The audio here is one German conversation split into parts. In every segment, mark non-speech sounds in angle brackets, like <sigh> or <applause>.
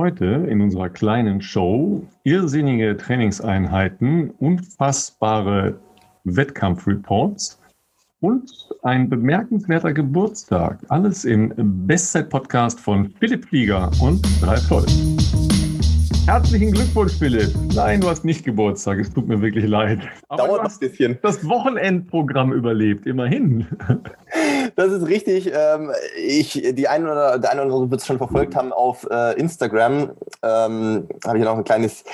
Heute in unserer kleinen Show irrsinnige Trainingseinheiten, unfassbare Wettkampfreports und ein bemerkenswerter Geburtstag. Alles im Bestzeit-Podcast von Philipp Flieger und Ralf Holl. Herzlichen Glückwunsch, Philipp. Nein, du hast nicht Geburtstag. Es tut mir wirklich leid. Aber Dauert ein bisschen. Das Wochenendprogramm überlebt, immerhin. Das ist richtig. Ähm, ich, die einen oder der eine oder andere wird es schon verfolgt haben auf äh, Instagram. Ähm, Habe ich noch ein kleines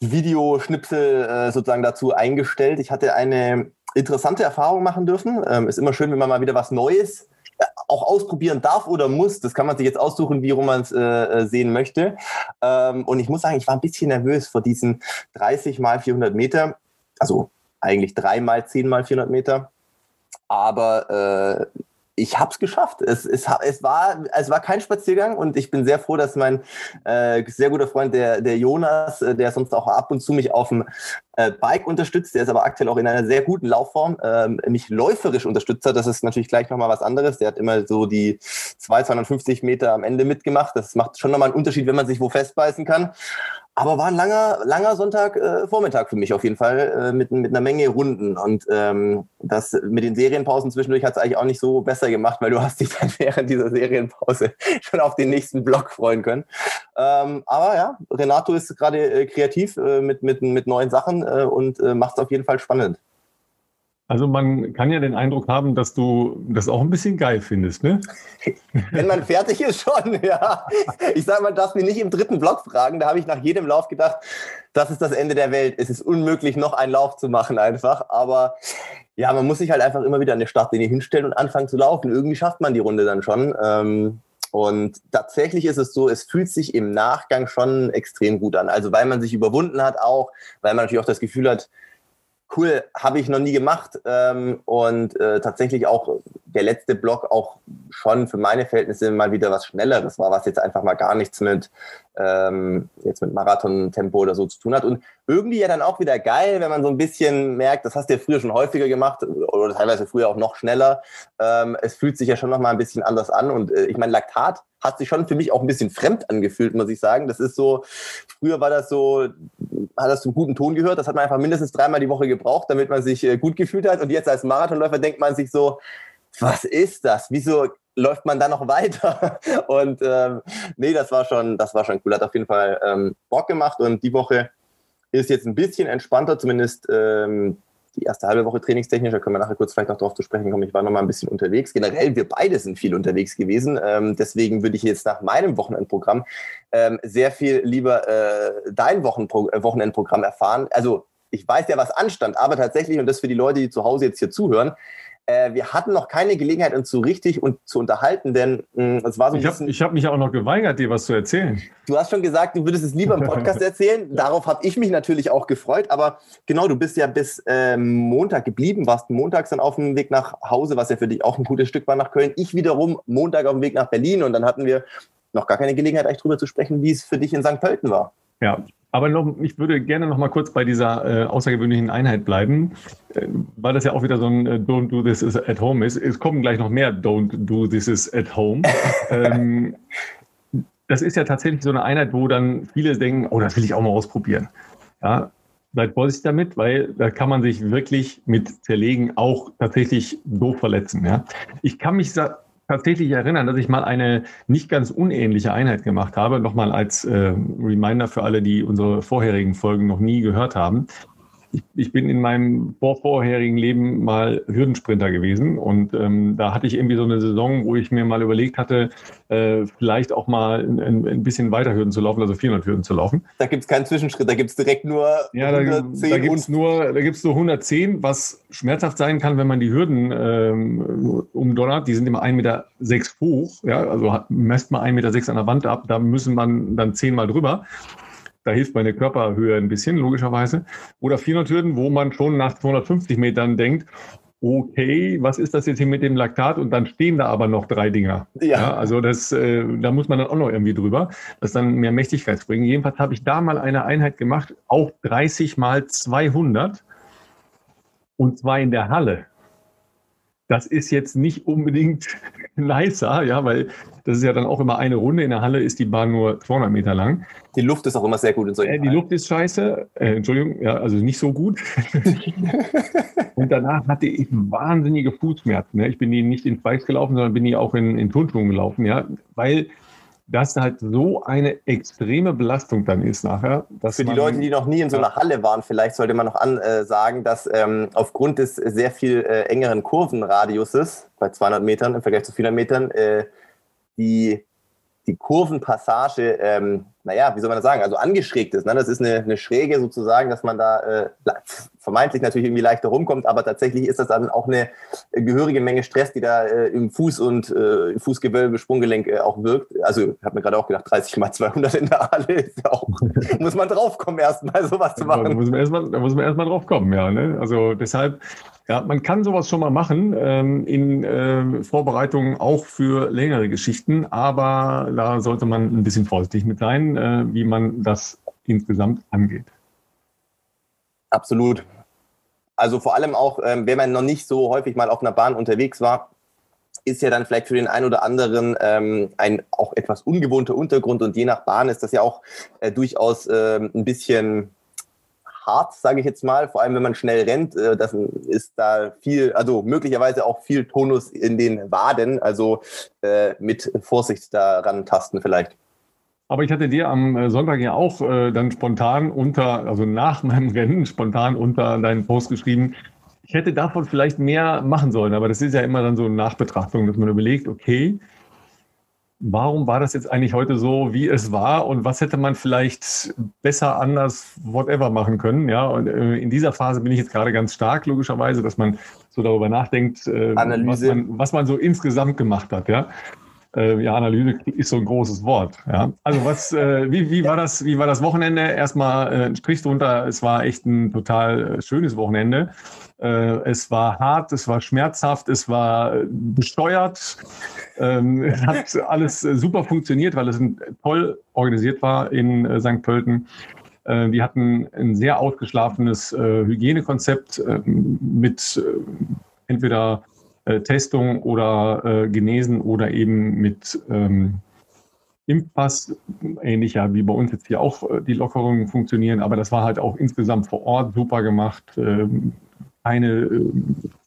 Videoschnipsel äh, sozusagen dazu eingestellt. Ich hatte eine interessante Erfahrung machen dürfen. Ähm, ist immer schön, wenn man mal wieder was Neues auch ausprobieren darf oder muss. Das kann man sich jetzt aussuchen, wie rum man es äh, äh, sehen möchte. Ähm, und ich muss sagen, ich war ein bisschen nervös vor diesen 30 mal 400 Meter. Also eigentlich 3 mal 10 mal 400 Meter. Aber äh, ich habe es geschafft. Es, es, es, war, es war kein Spaziergang und ich bin sehr froh, dass mein äh, sehr guter Freund, der, der Jonas, äh, der sonst auch ab und zu mich auf dem äh, Bike unterstützt, der ist aber aktuell auch in einer sehr guten Laufform, ähm, mich läuferisch unterstützt hat. Das ist natürlich gleich nochmal was anderes. Der hat immer so die 2, 250 Meter am Ende mitgemacht. Das macht schon nochmal einen Unterschied, wenn man sich wo festbeißen kann. Aber war ein langer, langer Sonntagvormittag äh, für mich auf jeden Fall äh, mit, mit einer Menge Runden. Und ähm, das mit den Serienpausen zwischendurch hat es eigentlich auch nicht so besser gemacht, weil du hast dich dann <laughs> während dieser Serienpause <laughs> schon auf den nächsten Block freuen können. Ähm, aber ja, Renato ist gerade äh, kreativ äh, mit, mit, mit neuen Sachen und äh, macht es auf jeden Fall spannend. Also man kann ja den Eindruck haben, dass du das auch ein bisschen geil findest, ne? <laughs> Wenn man fertig ist, schon, <laughs> ja. Ich sage, man darf mich nicht im dritten Block fragen. Da habe ich nach jedem Lauf gedacht, das ist das Ende der Welt. Es ist unmöglich, noch einen Lauf zu machen einfach. Aber ja, man muss sich halt einfach immer wieder an der Startlinie hinstellen und anfangen zu laufen. Irgendwie schafft man die Runde dann schon. Ähm, und tatsächlich ist es so, es fühlt sich im Nachgang schon extrem gut an. Also weil man sich überwunden hat auch, weil man natürlich auch das Gefühl hat, cool, habe ich noch nie gemacht. Ähm, und äh, tatsächlich auch der letzte Block auch schon für meine Verhältnisse mal wieder was Schnelleres war, was jetzt einfach mal gar nichts mit ähm, jetzt mit Marathon-Tempo oder so zu tun hat. Und irgendwie ja dann auch wieder geil, wenn man so ein bisschen merkt, das hast du ja früher schon häufiger gemacht oder teilweise früher auch noch schneller. Ähm, es fühlt sich ja schon noch mal ein bisschen anders an. Und äh, ich meine, Laktat hat sich schon für mich auch ein bisschen fremd angefühlt, muss ich sagen. Das ist so, früher war das so, hat das zum guten Ton gehört. Das hat man einfach mindestens dreimal die Woche gebraucht, damit man sich äh, gut gefühlt hat. Und jetzt als Marathonläufer denkt man sich so, was ist das? Wieso läuft man da noch weiter? <laughs> Und ähm, nee, das war schon, das war schon cool. Hat auf jeden Fall ähm, Bock gemacht und die Woche ist jetzt ein bisschen entspannter, zumindest ähm, die erste halbe Woche trainingstechnisch, da können wir nachher kurz vielleicht noch darauf zu sprechen kommen. Ich war noch mal ein bisschen unterwegs. Generell, wir beide sind viel unterwegs gewesen. Ähm, deswegen würde ich jetzt nach meinem Wochenendprogramm ähm, sehr viel lieber äh, dein Wochenpro äh, Wochenendprogramm erfahren. Also ich weiß ja, was anstand, aber tatsächlich, und das für die Leute, die zu Hause jetzt hier zuhören, äh, wir hatten noch keine Gelegenheit, uns so richtig und zu unterhalten, denn mh, es war so ein ich bisschen. Hab, ich habe mich auch noch geweigert, dir was zu erzählen. Du hast schon gesagt, du würdest es lieber im Podcast <laughs> erzählen. Darauf habe ich mich natürlich auch gefreut. Aber genau, du bist ja bis äh, Montag geblieben, warst montags dann auf dem Weg nach Hause, was ja für dich auch ein gutes Stück war nach Köln. Ich wiederum Montag auf dem Weg nach Berlin und dann hatten wir noch gar keine Gelegenheit, eigentlich drüber zu sprechen, wie es für dich in St. Pölten war. Ja, aber noch, ich würde gerne noch mal kurz bei dieser äh, außergewöhnlichen Einheit bleiben, äh, weil das ja auch wieder so ein äh, Don't do this at home ist. Es kommen gleich noch mehr Don't do this at home. <laughs> ähm, das ist ja tatsächlich so eine Einheit, wo dann viele denken, oh, das will ich auch mal ausprobieren. Ja, seid vorsichtig damit, weil da kann man sich wirklich mit Zerlegen auch tatsächlich doof verletzen. Ja. Ich kann mich tatsächlich erinnern, dass ich mal eine nicht ganz unähnliche Einheit gemacht habe. Nochmal als äh, Reminder für alle, die unsere vorherigen Folgen noch nie gehört haben ich, ich bin in meinem vorvorherigen Leben mal Hürdensprinter gewesen und ähm, da hatte ich irgendwie so eine Saison, wo ich mir mal überlegt hatte, äh, vielleicht auch mal ein, ein, bisschen weiter Hürden zu laufen, also 400 Hürden zu laufen. Da gibt es keinen Zwischenschritt, da gibt es direkt nur ja, 110. Da, da gibt es nur, da gibt's nur 110, was schmerzhaft sein kann, wenn man die Hürden ähm, umdonnert. Die sind immer 1,6 Meter hoch, ja, also messt man 1,6 Meter an der Wand ab, da müssen man dann zehnmal drüber. Da hilft meine Körperhöhe ein bisschen, logischerweise. Oder 400 Hürden, wo man schon nach 250 Metern denkt, okay, was ist das jetzt hier mit dem Laktat? Und dann stehen da aber noch drei Dinger. Ja. ja also das, äh, da muss man dann auch noch irgendwie drüber, das dann mehr Mächtigkeit bringen. Jedenfalls habe ich da mal eine Einheit gemacht, auch 30 mal 200 und zwar in der Halle. Das ist jetzt nicht unbedingt <laughs> nicer, ja, weil das ist ja dann auch immer eine Runde. In der Halle ist die Bahn nur 200 Meter lang. Die Luft ist auch immer sehr gut in solchen äh, Die Luft ist scheiße. Äh, Entschuldigung, ja, also nicht so gut. <laughs> und danach hatte ich wahnsinnige Fußschmerzen. Ne? Ich bin die nicht in Spikes gelaufen, sondern bin die auch in, in Turnschuhen gelaufen, ja, weil das halt so eine extreme Belastung dann ist nachher. Für die Leute, die noch nie in so einer Halle waren, vielleicht sollte man noch ansagen, äh, dass ähm, aufgrund des sehr viel äh, engeren Kurvenradiuses bei 200 Metern im Vergleich zu 400 Metern äh, die, die Kurvenpassage, ähm, naja, wie soll man das sagen, also angeschrägt ist. Ne? Das ist eine, eine Schräge sozusagen, dass man da äh, vermeintlich natürlich irgendwie leichter rumkommt, aber tatsächlich ist das dann auch eine gehörige Menge Stress, die da äh, im Fuß und äh, Fußgewölbe, Sprunggelenk äh, auch wirkt. Also ich habe mir gerade auch gedacht, 30 mal 200 in der Halle ist ja auch, <laughs> muss man draufkommen erstmal sowas zu machen. Da muss man erstmal, da muss man erstmal drauf kommen, ja. Ne? Also deshalb ja, man kann sowas schon mal machen ähm, in äh, Vorbereitungen auch für längere Geschichten, aber da sollte man ein bisschen vorsichtig mit sein, äh, wie man das insgesamt angeht. Absolut. Also vor allem auch, ähm, wenn man noch nicht so häufig mal auf einer Bahn unterwegs war, ist ja dann vielleicht für den einen oder anderen ähm, ein auch etwas ungewohnter Untergrund und je nach Bahn ist das ja auch äh, durchaus äh, ein bisschen hart, sage ich jetzt mal. Vor allem, wenn man schnell rennt, äh, das ist da viel, also möglicherweise auch viel Tonus in den Waden. Also äh, mit Vorsicht daran tasten vielleicht. Aber ich hatte dir am äh, Sonntag ja auch äh, dann spontan unter, also nach meinem <laughs> Rennen, spontan unter deinen Post geschrieben, ich hätte davon vielleicht mehr machen sollen. Aber das ist ja immer dann so eine Nachbetrachtung, dass man überlegt, okay, warum war das jetzt eigentlich heute so, wie es war und was hätte man vielleicht besser, anders, whatever machen können. Ja, und äh, in dieser Phase bin ich jetzt gerade ganz stark, logischerweise, dass man so darüber nachdenkt, äh, was, man, was man so insgesamt gemacht hat. Ja. Äh, ja, Analyse ist so ein großes Wort. Ja. Also was, wie, wie, war das, wie war das Wochenende? Erstmal äh, ein Strich drunter, es war echt ein total schönes Wochenende. Äh, es war hart, es war schmerzhaft, es war besteuert. Ähm, es <laughs> hat alles super funktioniert, weil es toll organisiert war in äh, St. Pölten. Äh, wir hatten ein sehr ausgeschlafenes Hygienekonzept mit entweder Testung oder Genesen oder eben mit ähm, Impfpass, ähnlich wie bei uns jetzt hier auch die Lockerungen funktionieren, aber das war halt auch insgesamt vor Ort super gemacht. Ähm, keine äh,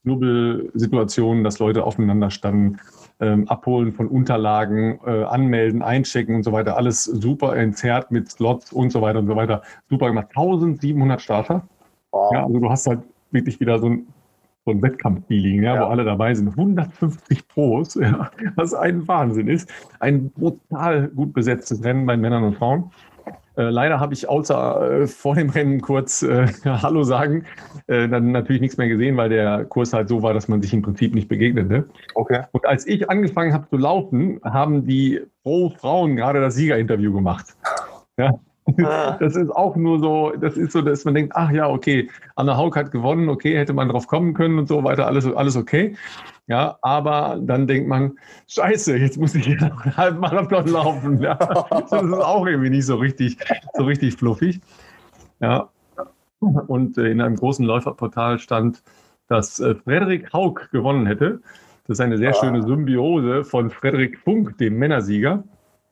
Knubbelsituationen, dass Leute aufeinander standen, ähm, Abholen von Unterlagen, äh, Anmelden, Einchecken und so weiter, alles super entzerrt mit Slots und so weiter und so weiter. Super gemacht. 1700 Starter. Wow. Ja, also du hast halt wirklich wieder so ein, so ein Wettkampf-Feeling, ja, ja, wo alle dabei sind. 150 Pros, <laughs> ja, was ein Wahnsinn ist. Ein brutal gut besetztes Rennen bei Männern und Frauen. Äh, leider habe ich außer äh, vor dem Rennen kurz äh, <laughs> Hallo sagen, äh, dann natürlich nichts mehr gesehen, weil der Kurs halt so war, dass man sich im Prinzip nicht begegnete. Okay. Und als ich angefangen habe zu laufen, haben die Pro-Frauen gerade das Siegerinterview gemacht. Ja. Ah. Das ist auch nur so, das ist so, dass man denkt, ach ja, okay, Anna Haug hat gewonnen, okay, hätte man drauf kommen können und so weiter, alles, alles okay. Ja, aber dann denkt man, scheiße, jetzt muss ich hier einen halben Marathon laufen. Ja, <laughs> das ist auch irgendwie nicht so richtig, so richtig fluffig. Ja, und in einem großen Läuferportal stand, dass äh, Frederik Haug gewonnen hätte. Das ist eine sehr ah. schöne Symbiose von Frederik Funk, dem Männersieger.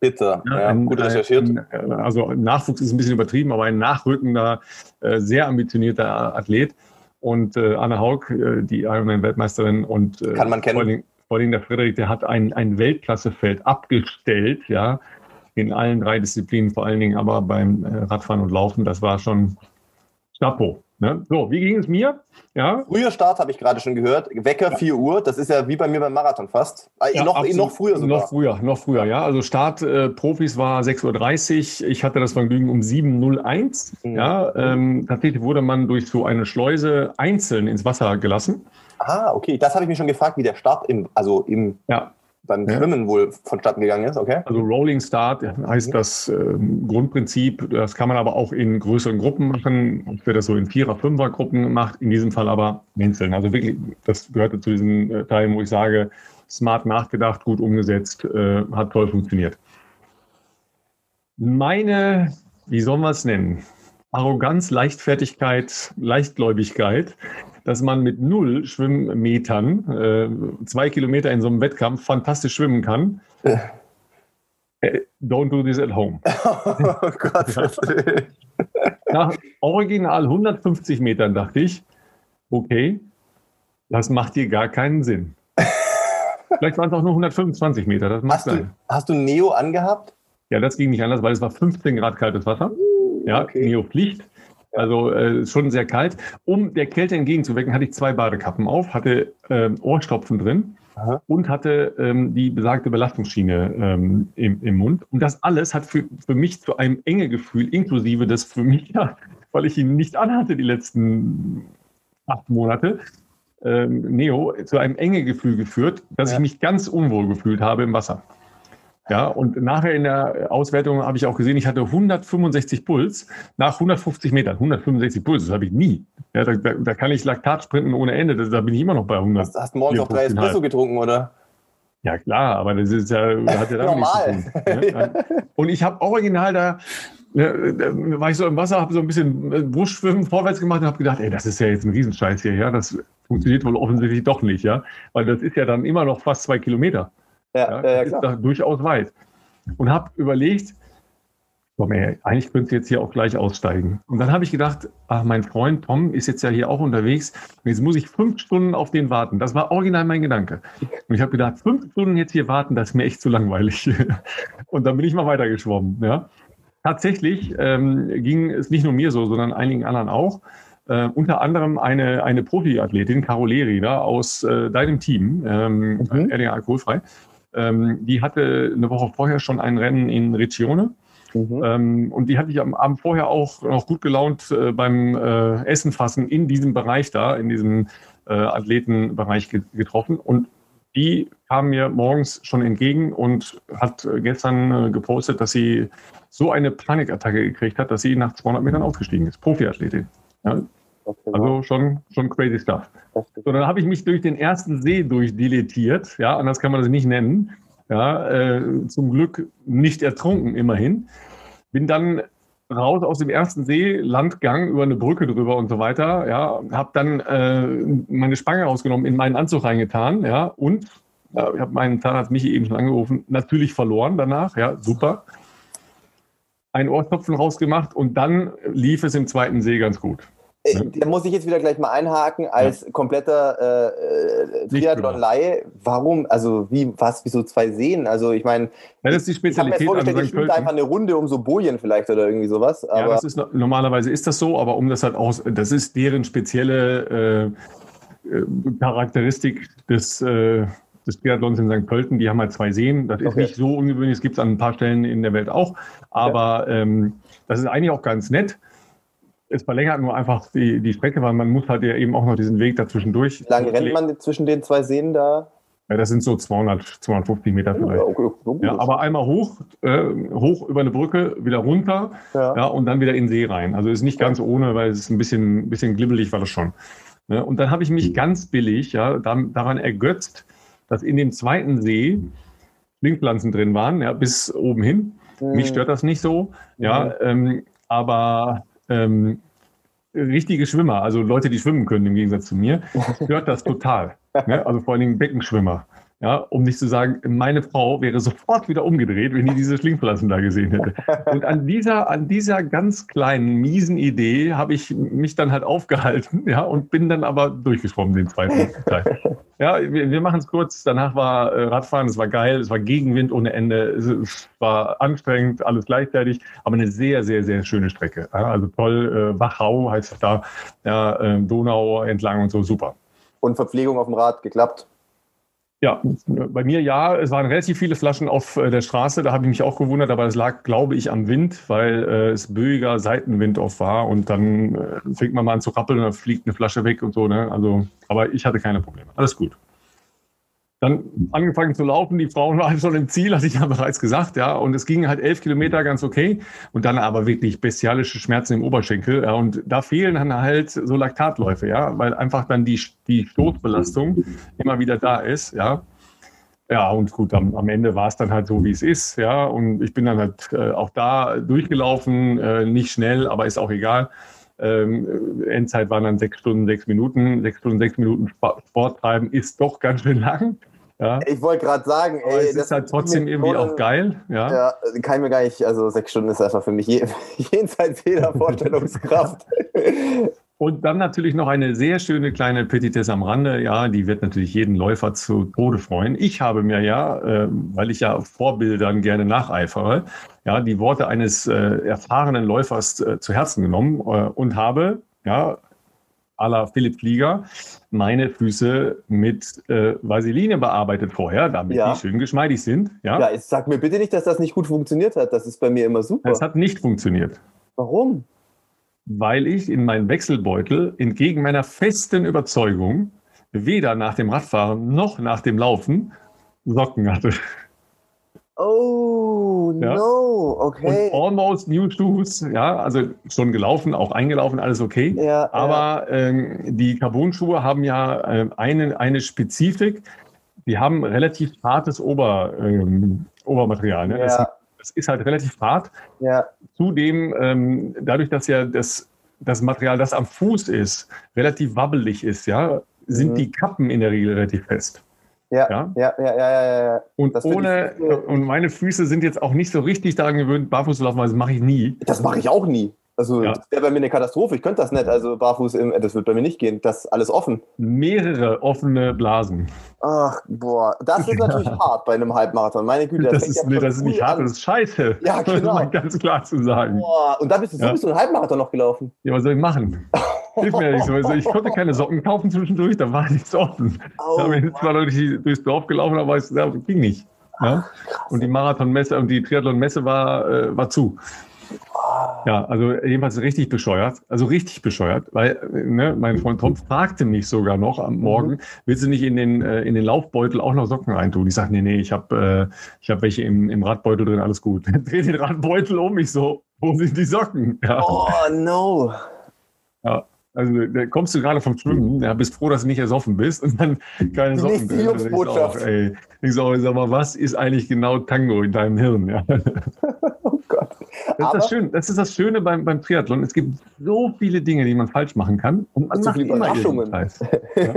Bitte, ja, ein, gut recherchiert. Ein, also Nachwuchs ist ein bisschen übertrieben, aber ein nachrückender, äh, sehr ambitionierter Athlet und äh, Anne Haug, äh, die Ironman-Weltmeisterin und äh, Kann man kennen. Vor allem, vor allem der Frederik, der hat ein, ein Weltklassefeld abgestellt, ja, in allen drei Disziplinen, vor allen Dingen aber beim äh, Radfahren und Laufen. Das war schon Chapeau. Ne? So, wie ging es mir? Ja. Früher Start habe ich gerade schon gehört. Wecker ja. 4 Uhr. Das ist ja wie bei mir beim Marathon fast. Äh, ja, noch, noch früher sogar. Noch früher, noch früher, ja. Also Start äh, Profis war 6.30 Uhr. Ich hatte das Vergnügen um 7.01 Uhr. Mhm. Ja, ähm, tatsächlich wurde man durch so eine Schleuse einzeln ins Wasser gelassen. Ah, okay. Das habe ich mich schon gefragt, wie der Start im, also im ja beim ja. Schwimmen wohl vonstatten gegangen ist, okay? Also Rolling Start heißt mhm. das äh, Grundprinzip. Das kann man aber auch in größeren Gruppen machen. Ob wir das so in Vierer-, Fünfer-Gruppen macht, in diesem Fall aber einzeln. Also wirklich, das gehörte zu diesen äh, Teilen, wo ich sage, smart nachgedacht, gut umgesetzt, äh, hat toll funktioniert. Meine, wie soll man es nennen? Arroganz, Leichtfertigkeit, Leichtgläubigkeit dass man mit null Schwimmmetern äh, zwei Kilometer in so einem Wettkampf fantastisch schwimmen kann. Äh, don't do this at home. <laughs> Oh Gott. Nach original 150 Metern dachte ich, okay, das macht hier gar keinen Sinn. Vielleicht waren es auch nur 125 Meter. Das hast, du, hast du Neo angehabt? Ja, das ging nicht anders, weil es war 15 Grad kaltes Wasser. Ja, okay. Neo Pflicht. Also äh, schon sehr kalt. Um der Kälte entgegenzuwirken, hatte ich zwei Badekappen auf, hatte äh, Ohrstopfen drin Aha. und hatte ähm, die besagte Belastungsschiene ähm, im, im, Mund. Und das alles hat für, für mich zu einem enge Gefühl, inklusive des für mich, <laughs> ja, weil ich ihn nicht anhatte die letzten acht Monate, ähm, Neo, zu einem enge Gefühl geführt, dass ja. ich mich ganz unwohl gefühlt habe im Wasser. Ja, und nachher in der Auswertung habe ich auch gesehen, ich hatte 165 Puls nach 150 Metern. 165 Puls, das habe ich nie. Ja, da, da, kann ich Laktat sprinten ohne Ende. Da bin ich immer noch bei 100. Hast, hast morgens auch drei Espresso getrunken, oder? Ja, klar, aber das ist ja, <laughs> hat ja damit Normal. nichts zu tun. Ne? Und ich habe original da, da war ich so im Wasser, habe so ein bisschen äh, Brustschwimmen vorwärts gemacht und habe gedacht, ey, das ist ja jetzt ein Riesenscheiß hier, ja, das funktioniert wohl offensichtlich doch nicht, ja, weil das ist ja dann immer noch fast zwei Kilometer. Ja, ja, ja ist da durchaus weit. Und habe überlegt, komm ey, eigentlich könntest du jetzt hier auch gleich aussteigen. Und dann habe ich gedacht, ach, mein Freund Tom ist jetzt ja hier auch unterwegs. Jetzt muss ich fünf Stunden auf den warten. Das war original mein Gedanke. Und ich habe gedacht, fünf Stunden jetzt hier warten, das ist mir echt zu langweilig. <laughs> Und dann bin ich mal weitergeschwommen. Ja. Tatsächlich ähm, ging es nicht nur mir so, sondern einigen anderen auch. Äh, unter anderem eine, eine Profiathletin, Caroleri, da aus äh, deinem Team, ähm, mhm. RDA Alkoholfrei. Ähm, die hatte eine Woche vorher schon ein Rennen in Riccione. Mhm. Ähm, und die hatte ich am Abend vorher auch noch gut gelaunt äh, beim äh, Essen fassen in diesem Bereich da, in diesem äh, Athletenbereich ge getroffen. Und die kam mir morgens schon entgegen und hat gestern äh, gepostet, dass sie so eine Panikattacke gekriegt hat, dass sie nach 200 Metern aufgestiegen ist. Profiathletin. Ja, also schon, schon crazy stuff. So, dann habe ich mich durch den ersten See durchdilettiert, ja, anders kann man das nicht nennen. Ja, äh, zum Glück nicht ertrunken, immerhin. Bin dann raus aus dem ersten See, Landgang über eine Brücke drüber und so weiter. Ja, habe dann äh, meine Spange rausgenommen, in meinen Anzug reingetan, ja, und äh, ich habe meinen Zahnarzt Michi eben schon angerufen, natürlich verloren danach, ja, super. Ein Ohrtopfen rausgemacht und dann lief es im zweiten See ganz gut. Äh, da muss ich jetzt wieder gleich mal einhaken, als ja. kompletter äh, Triathlon-Laie, warum, also wie, was, wieso zwei Seen? Also ich meine, ja, das ist die Spezialität ich habe mir vorgestellt, ich spiele einfach eine Runde um so Bojen vielleicht oder irgendwie sowas. Ja, das ist, normalerweise ist das so, aber um das halt auch, das ist deren spezielle äh, äh, Charakteristik des, äh, des Triathlons in St. Pölten. Die haben halt zwei Seen, das ist okay. nicht so ungewöhnlich, das gibt es an ein paar Stellen in der Welt auch, aber okay. ähm, das ist eigentlich auch ganz nett es verlängert nur einfach die, die Strecke, weil man muss halt ja eben auch noch diesen Weg dazwischen durch. Wie lange rennt man zwischen den zwei Seen da? Ja, das sind so 200, 250 Meter vielleicht. Okay, okay. ja aber einmal hoch, äh, hoch über eine Brücke, wieder runter ja. ja. und dann wieder in den See rein. Also ist nicht ganz ohne, weil es ist ein bisschen, bisschen glibbelig war das schon. Ja, und dann habe ich mich ganz billig ja, daran ergötzt, dass in dem zweiten See Schlingpflanzen drin waren, ja, bis oben hin. Mich stört das nicht so. Ja, mhm. ähm, aber ähm, richtige Schwimmer, also Leute, die schwimmen können im Gegensatz zu mir, stört das total. <laughs> Ne? Also vor allen Dingen Beckenschwimmer. Ja, um nicht zu sagen, meine Frau wäre sofort wieder umgedreht, wenn die diese Schlingpflanzen da gesehen hätte. Und an dieser, an dieser ganz kleinen, miesen Idee habe ich mich dann halt aufgehalten, ja, und bin dann aber durchgeschwommen den zweiten Teil. Ja, wir, wir machen es kurz. Danach war äh, Radfahren, es war geil, es war Gegenwind ohne Ende, es, es, war anstrengend, alles gleichzeitig, aber eine sehr, sehr, sehr schöne Strecke. Ja, also toll, äh, Wachau heißt es da, ja, äh, Donau entlang und so, super. Und Verpflegung auf dem Rad geklappt? Ja, bei mir ja. Es waren relativ viele Flaschen auf äh, der Straße. Da habe ich mich auch gewundert, aber es lag, glaube ich, am Wind, weil äh, es böiger Seitenwind oft war. Und dann äh, fängt man mal an zu rappeln und dann fliegt eine Flasche weg und so. Ne? Also, aber ich hatte keine Probleme. Alles gut. Dann angefangen zu laufen, die Frauen waren schon im Ziel, hatte ich ja bereits gesagt, ja. Und es ging halt elf Kilometer ganz okay. Und dann aber wirklich bestialische Schmerzen im Oberschenkel. Ja. Und da fehlen dann halt so Laktatläufe, ja, weil einfach dann die, die Stoßbelastung immer wieder da ist, ja. Ja, und gut, am, am Ende war es dann halt so, wie es ist, ja. Und ich bin dann halt äh, auch da durchgelaufen, äh, nicht schnell, aber ist auch egal. Ähm, Endzeit waren dann sechs Stunden, sechs Minuten. Sechs Stunden, sechs Minuten Sport treiben ist doch ganz schön lang. Ja. Ich wollte gerade sagen, ey, es ist halt trotzdem irgendwie auch geil. Ja. ja, kann ich mir gar nicht, also sechs Stunden ist einfach für mich <laughs> jenseits jeder <laughs> Vorstellungskraft. Und dann natürlich noch eine sehr schöne kleine Petitesse am Rande. Ja, die wird natürlich jeden Läufer zu Tode freuen. Ich habe mir ja, äh, weil ich ja Vorbildern gerne nacheifere, ja, die Worte eines äh, erfahrenen Läufers äh, zu Herzen genommen äh, und habe, ja, la Philipp Flieger, meine Füße mit äh, Vaseline bearbeitet vorher, damit ja. die schön geschmeidig sind. Ja, ja sag mir bitte nicht, dass das nicht gut funktioniert hat. Das ist bei mir immer super. Es hat nicht funktioniert. Warum? weil ich in meinem Wechselbeutel entgegen meiner festen Überzeugung weder nach dem Radfahren noch nach dem Laufen Socken hatte. Oh, ja. no, okay. Und almost new shoes, ja, also schon gelaufen, auch eingelaufen, alles okay. Ja, Aber ja. Ähm, die Carbon-Schuhe haben ja äh, eine, eine Spezifik. Die haben relativ hartes Ober, ähm, Obermaterial. Ne? Ja. Das es ist halt relativ hart. Ja. Zudem, ähm, dadurch, dass ja das, das Material, das am Fuß ist, relativ wabbelig ist, ja, sind mhm. die Kappen in der Regel relativ fest. Ja, ja, ja, ja, ja. ja, Und ohne, und meine Füße sind jetzt auch nicht so richtig daran gewöhnt, barfuß zu laufen, weil das mache ich nie. Das mache ich auch nie. Also ja. das wäre bei mir eine Katastrophe. Ich könnte das nicht. Also barfuß, im, das wird bei mir nicht gehen. Das ist alles offen. Mehrere offene Blasen. Ach, boah. Das ist <laughs> natürlich hart bei einem Halbmarathon. Meine Güte. Das, das ist, nee, das ist nicht hart, das ist scheiße. Ja, <laughs> genau. Um ganz klar zu sagen. Boah. Und da bist du, so bist du einen Halbmarathon noch gelaufen. Ja, was soll ich machen? <laughs> Hilf mir nicht so. Also ich konnte keine Socken kaufen zwischendurch, da war nichts offen. Oh, da bin ich zwar durch, durchs Dorf gelaufen, aber es ging nicht. Ja? Und die Marathonmesse und die Triathlonmesse war, äh, war zu. Ja, also jedenfalls richtig bescheuert. Also richtig bescheuert, weil ne, mein Freund Tom fragte mich sogar noch am mhm. Morgen, willst du nicht in den, äh, in den Laufbeutel auch noch Socken reintun? Ich sage, nee, nee, ich habe äh, hab welche im, im Radbeutel drin, alles gut. <laughs> Dreh den Radbeutel um, ich so, wo sind die Socken? Ja. Oh no. Ja, also da kommst du gerade vom Schwimmen, ja, bist froh, dass du nicht ersoffen bist und dann <laughs> keine Socken. Die Jungsbotschaft. Ich, ey, ich sag, sag mal, was ist eigentlich genau Tango in deinem Hirn? Ja. <laughs> oh Gott. Das ist, das, Schöne, das ist das Schöne beim, beim Triathlon. Es gibt so viele Dinge, die man falsch machen kann. Und man macht immer Überraschungen. <laughs> Ja.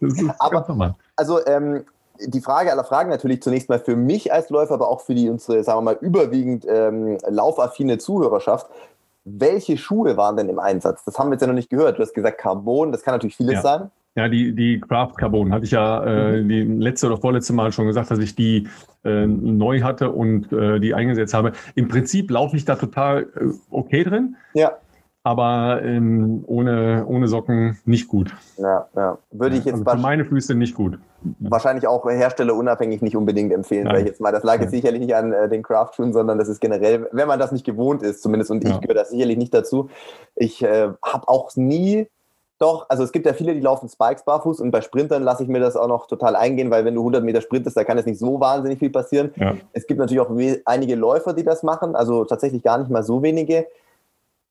Das ist aber, also ähm, die Frage aller Fragen natürlich zunächst mal für mich als Läufer, aber auch für die unsere, sagen wir mal, überwiegend ähm, laufaffine Zuhörerschaft. Welche Schuhe waren denn im Einsatz? Das haben wir jetzt ja noch nicht gehört. Du hast gesagt Carbon, das kann natürlich vieles ja. sein. Ja, die, die Craft Carbon hatte ich ja äh, mhm. die letzte oder vorletzte Mal schon gesagt, dass ich die äh, neu hatte und äh, die eingesetzt habe. Im Prinzip laufe ich da total äh, okay drin. Ja. Aber ähm, ohne, ohne Socken nicht gut. Ja, ja. Würde ich jetzt also für meine Füße nicht gut. Wahrscheinlich auch herstellerunabhängig nicht unbedingt empfehlen, weil ich jetzt mal, das lag jetzt sicherlich nicht an äh, den Craft-Schuhen, sondern das ist generell, wenn man das nicht gewohnt ist, zumindest, und ja. ich gehöre da sicherlich nicht dazu. Ich äh, habe auch nie doch, also es gibt ja viele, die laufen Spikes barfuß und bei Sprintern lasse ich mir das auch noch total eingehen, weil wenn du 100 Meter sprintest, da kann jetzt nicht so wahnsinnig viel passieren. Ja. Es gibt natürlich auch einige Läufer, die das machen, also tatsächlich gar nicht mal so wenige.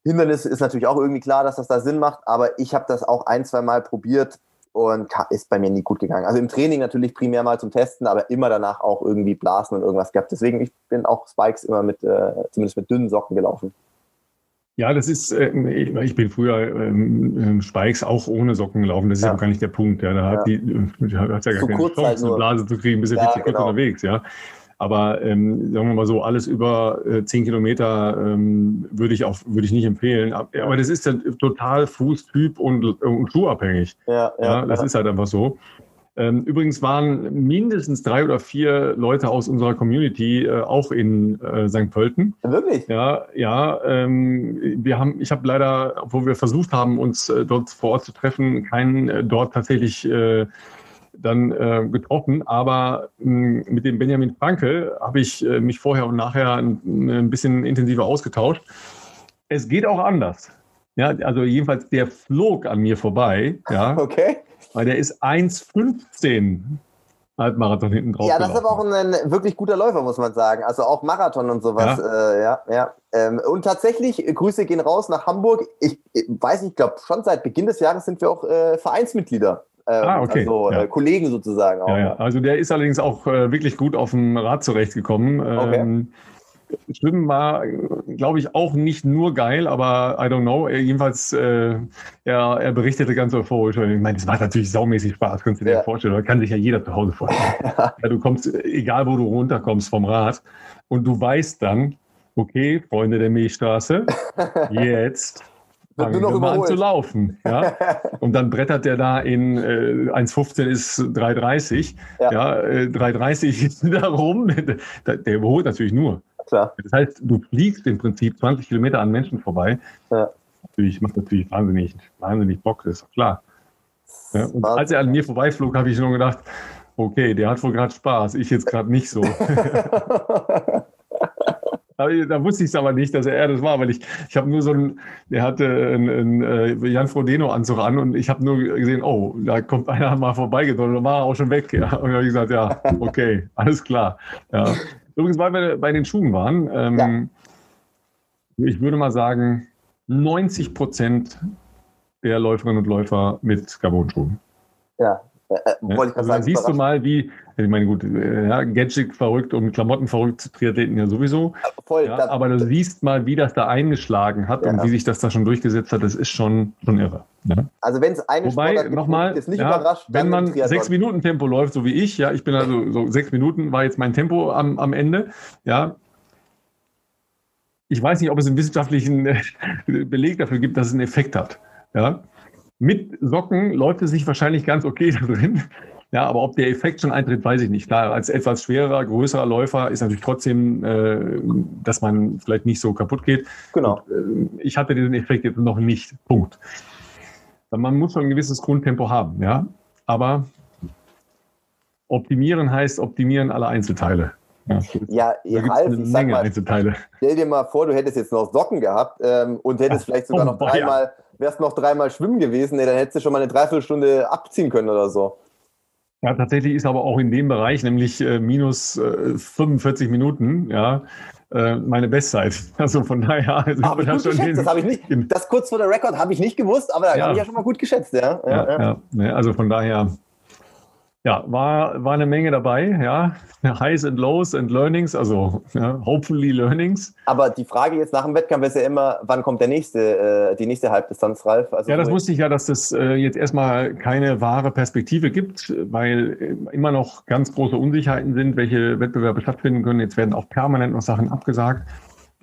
Hindernis ist natürlich auch irgendwie klar, dass das da Sinn macht, aber ich habe das auch ein, zwei Mal probiert und ist bei mir nie gut gegangen. Also im Training natürlich primär mal zum Testen, aber immer danach auch irgendwie Blasen und irgendwas gehabt. Deswegen, ich bin auch Spikes immer mit, äh, zumindest mit dünnen Socken gelaufen. Ja, das ist, äh, ich bin früher ähm, ähm, Spikes auch ohne Socken gelaufen, das ist ja, gar nicht der Punkt. Ja. Da hat ja. die, äh, hat ja gar so keine Chance, halt eine Blase zu kriegen, bis ja, 40 genau. unterwegs, ja. Aber ähm, sagen wir mal so, alles über äh, 10 Kilometer ähm, würde ich auch würde ich nicht empfehlen. Aber das ist dann total Fußtyp und, und Schuhabhängig. Ja, ja, ja das ja. ist halt einfach so. Ähm, übrigens waren mindestens drei oder vier Leute aus unserer Community äh, auch in äh, St. Pölten. Wirklich? Ja, ja. Ähm, wir haben, ich habe leider, wo wir versucht haben, uns äh, dort vor Ort zu treffen, keinen äh, dort tatsächlich äh, dann äh, getroffen. Aber mh, mit dem Benjamin Franke habe ich äh, mich vorher und nachher ein, ein, bisschen intensiver ausgetauscht. Es geht auch anders. Ja, also jedenfalls der flog an mir vorbei. Ja, <laughs> okay. Weil der ist 1,15 Halbmarathon hinten drauf. Ja, das ist aber auch ein, ein, wirklich guter Läufer, muss man sagen. Also auch Marathon und sowas. Ja, äh, ja. ja. Ähm, und tatsächlich, Grüße gehen raus nach Hamburg. Ich, ich weiß nicht, ich glaube, schon seit Beginn des Jahres sind wir auch äh, Vereinsmitglieder. Ähm, ah, okay. Also ja. äh, Kollegen sozusagen auch. Ja, ja. Also der ist allerdings auch äh, wirklich gut auf dem Rad zurechtgekommen. Okay. Ähm, Schwimmen war glaube ich, auch nicht nur geil, aber I don't know. Jedenfalls, äh, er, er berichtete ganz euphorisch. Ich meine, es macht natürlich saumäßig Spaß, kannst du dir vorstellen. Da kann sich ja jeder zu Hause vorstellen. <laughs> ja, du kommst, egal wo du runterkommst vom Rad, und du weißt dann, okay, Freunde der Milchstraße, <laughs> jetzt fangen wir mal an zu laufen. Ja? Und dann brettert der da in äh, 1,15 ist 3,30. Ja, ja äh, 3,30 ist <laughs> da rum. Der, der überholt natürlich nur. Klar. Das heißt, du fliegst im Prinzip 20 Kilometer an Menschen vorbei. Ja. Natürlich macht natürlich wahnsinnig, wahnsinnig Bock, das ist klar. Ja, und als er an mir vorbeiflog, habe ich nur gedacht, okay, der hat wohl gerade Spaß, ich jetzt gerade nicht so. <laughs> da wusste ich es aber nicht, dass er das war, weil ich, ich habe nur so ein, der hatte einen, einen äh, Jan Frodeno-Anzug an und ich habe nur gesehen, oh, da kommt einer mal vorbeigedrückt und war auch schon weg. Ja. Und dann habe ich gesagt, ja, okay, <laughs> alles klar. Ja. Übrigens, weil wir bei den Schuhen waren, ähm, ja. ich würde mal sagen, 90 Prozent der Läuferinnen und Läufer mit Carbon-Schuhen. Ja, äh, äh wollte ich also sagen. Siehst du mal, wie, ich meine, gut, äh, ja, Gadget verrückt und Klamotten verrückt, Triathleten ja sowieso. Voll, ja, aber du siehst mal, wie das da eingeschlagen hat ja. und wie sich das da schon durchgesetzt hat, das ist schon, schon irre. Ja? Also wenn es eine Wobei, nochmal, ist nicht überrascht, wenn man sechs Minuten Tempo läuft, so wie ich, ja, ich bin also so sechs Minuten war jetzt mein Tempo am, am Ende, ja, ich weiß nicht, ob es einen wissenschaftlichen Beleg dafür gibt, dass es einen Effekt hat. Ja? Mit Socken läuft es sich wahrscheinlich ganz okay da drin. Ja, aber ob der Effekt schon eintritt, weiß ich nicht. Klar, als etwas schwerer, größerer Läufer ist natürlich trotzdem, äh, dass man vielleicht nicht so kaputt geht. Genau. Und, äh, ich hatte diesen Effekt jetzt noch nicht. Punkt. Man muss schon ein gewisses Grundtempo haben, ja. Aber optimieren heißt optimieren alle Einzelteile. Ja, ja Ralf, ich sag mal, Einzelteile. stell dir mal vor, du hättest jetzt noch Socken gehabt ähm, und hättest vielleicht sogar oh, noch dreimal, wärst noch dreimal schwimmen gewesen, nee, dann hättest du schon mal eine Dreiviertelstunde abziehen können oder so. Ja, tatsächlich ist aber auch in dem Bereich, nämlich äh, minus äh, 45 Minuten, ja, äh, meine Bestzeit. <laughs> Also von daher. Also hab ich gut geschätzt, hin, das habe ich nicht. Das kurz vor der Rekord habe ich nicht gewusst, aber da ja. habe ich ja schon mal gut geschätzt, ja. ja, ja. ja. Also von daher ja, war, war eine Menge dabei, ja. <laughs> Highs and Lows and Learnings, also ja, hopefully Learnings. Aber die Frage jetzt nach dem Wettkampf ist ja immer, wann kommt der nächste, äh, die nächste Halbdistanz, Ralf? Also ja, das wusste ich ja, dass es äh, jetzt erstmal keine wahre Perspektive gibt, weil äh, immer noch ganz große Unsicherheiten sind, welche Wettbewerbe stattfinden können. Jetzt werden auch permanent noch Sachen abgesagt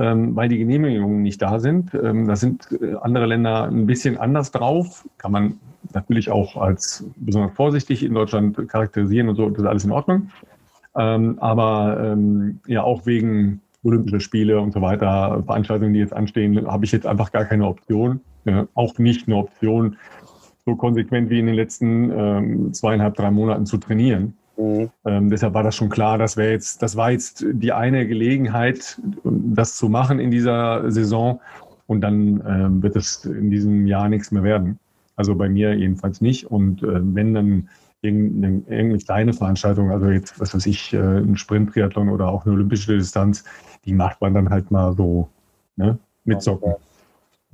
weil die Genehmigungen nicht da sind. Ähm, da sind äh, andere Länder ein bisschen anders drauf. Kann man natürlich auch als besonders vorsichtig in Deutschland charakterisieren und so, das ist alles in Ordnung. Ähm, aber ähm, ja, auch wegen Olympische Spiele und so weiter, Veranstaltungen, die jetzt anstehen, habe ich jetzt einfach gar keine Option. Auch nicht eine Option, so konsequent wie in den letzten ähm, zweieinhalb, drei Monaten zu trainieren. Mhm. Ähm, deshalb war das schon klar, das wäre jetzt, das war jetzt die eine Gelegenheit, das zu machen in dieser Saison. Und dann ähm, wird es in diesem Jahr nichts mehr werden. Also bei mir jedenfalls nicht. Und äh, wenn dann irgendeine, irgendeine kleine Veranstaltung, also jetzt, was weiß ich, äh, ein Sprint-Triathlon oder auch eine olympische Distanz, die macht man dann halt mal so ne, mit Socken. Okay.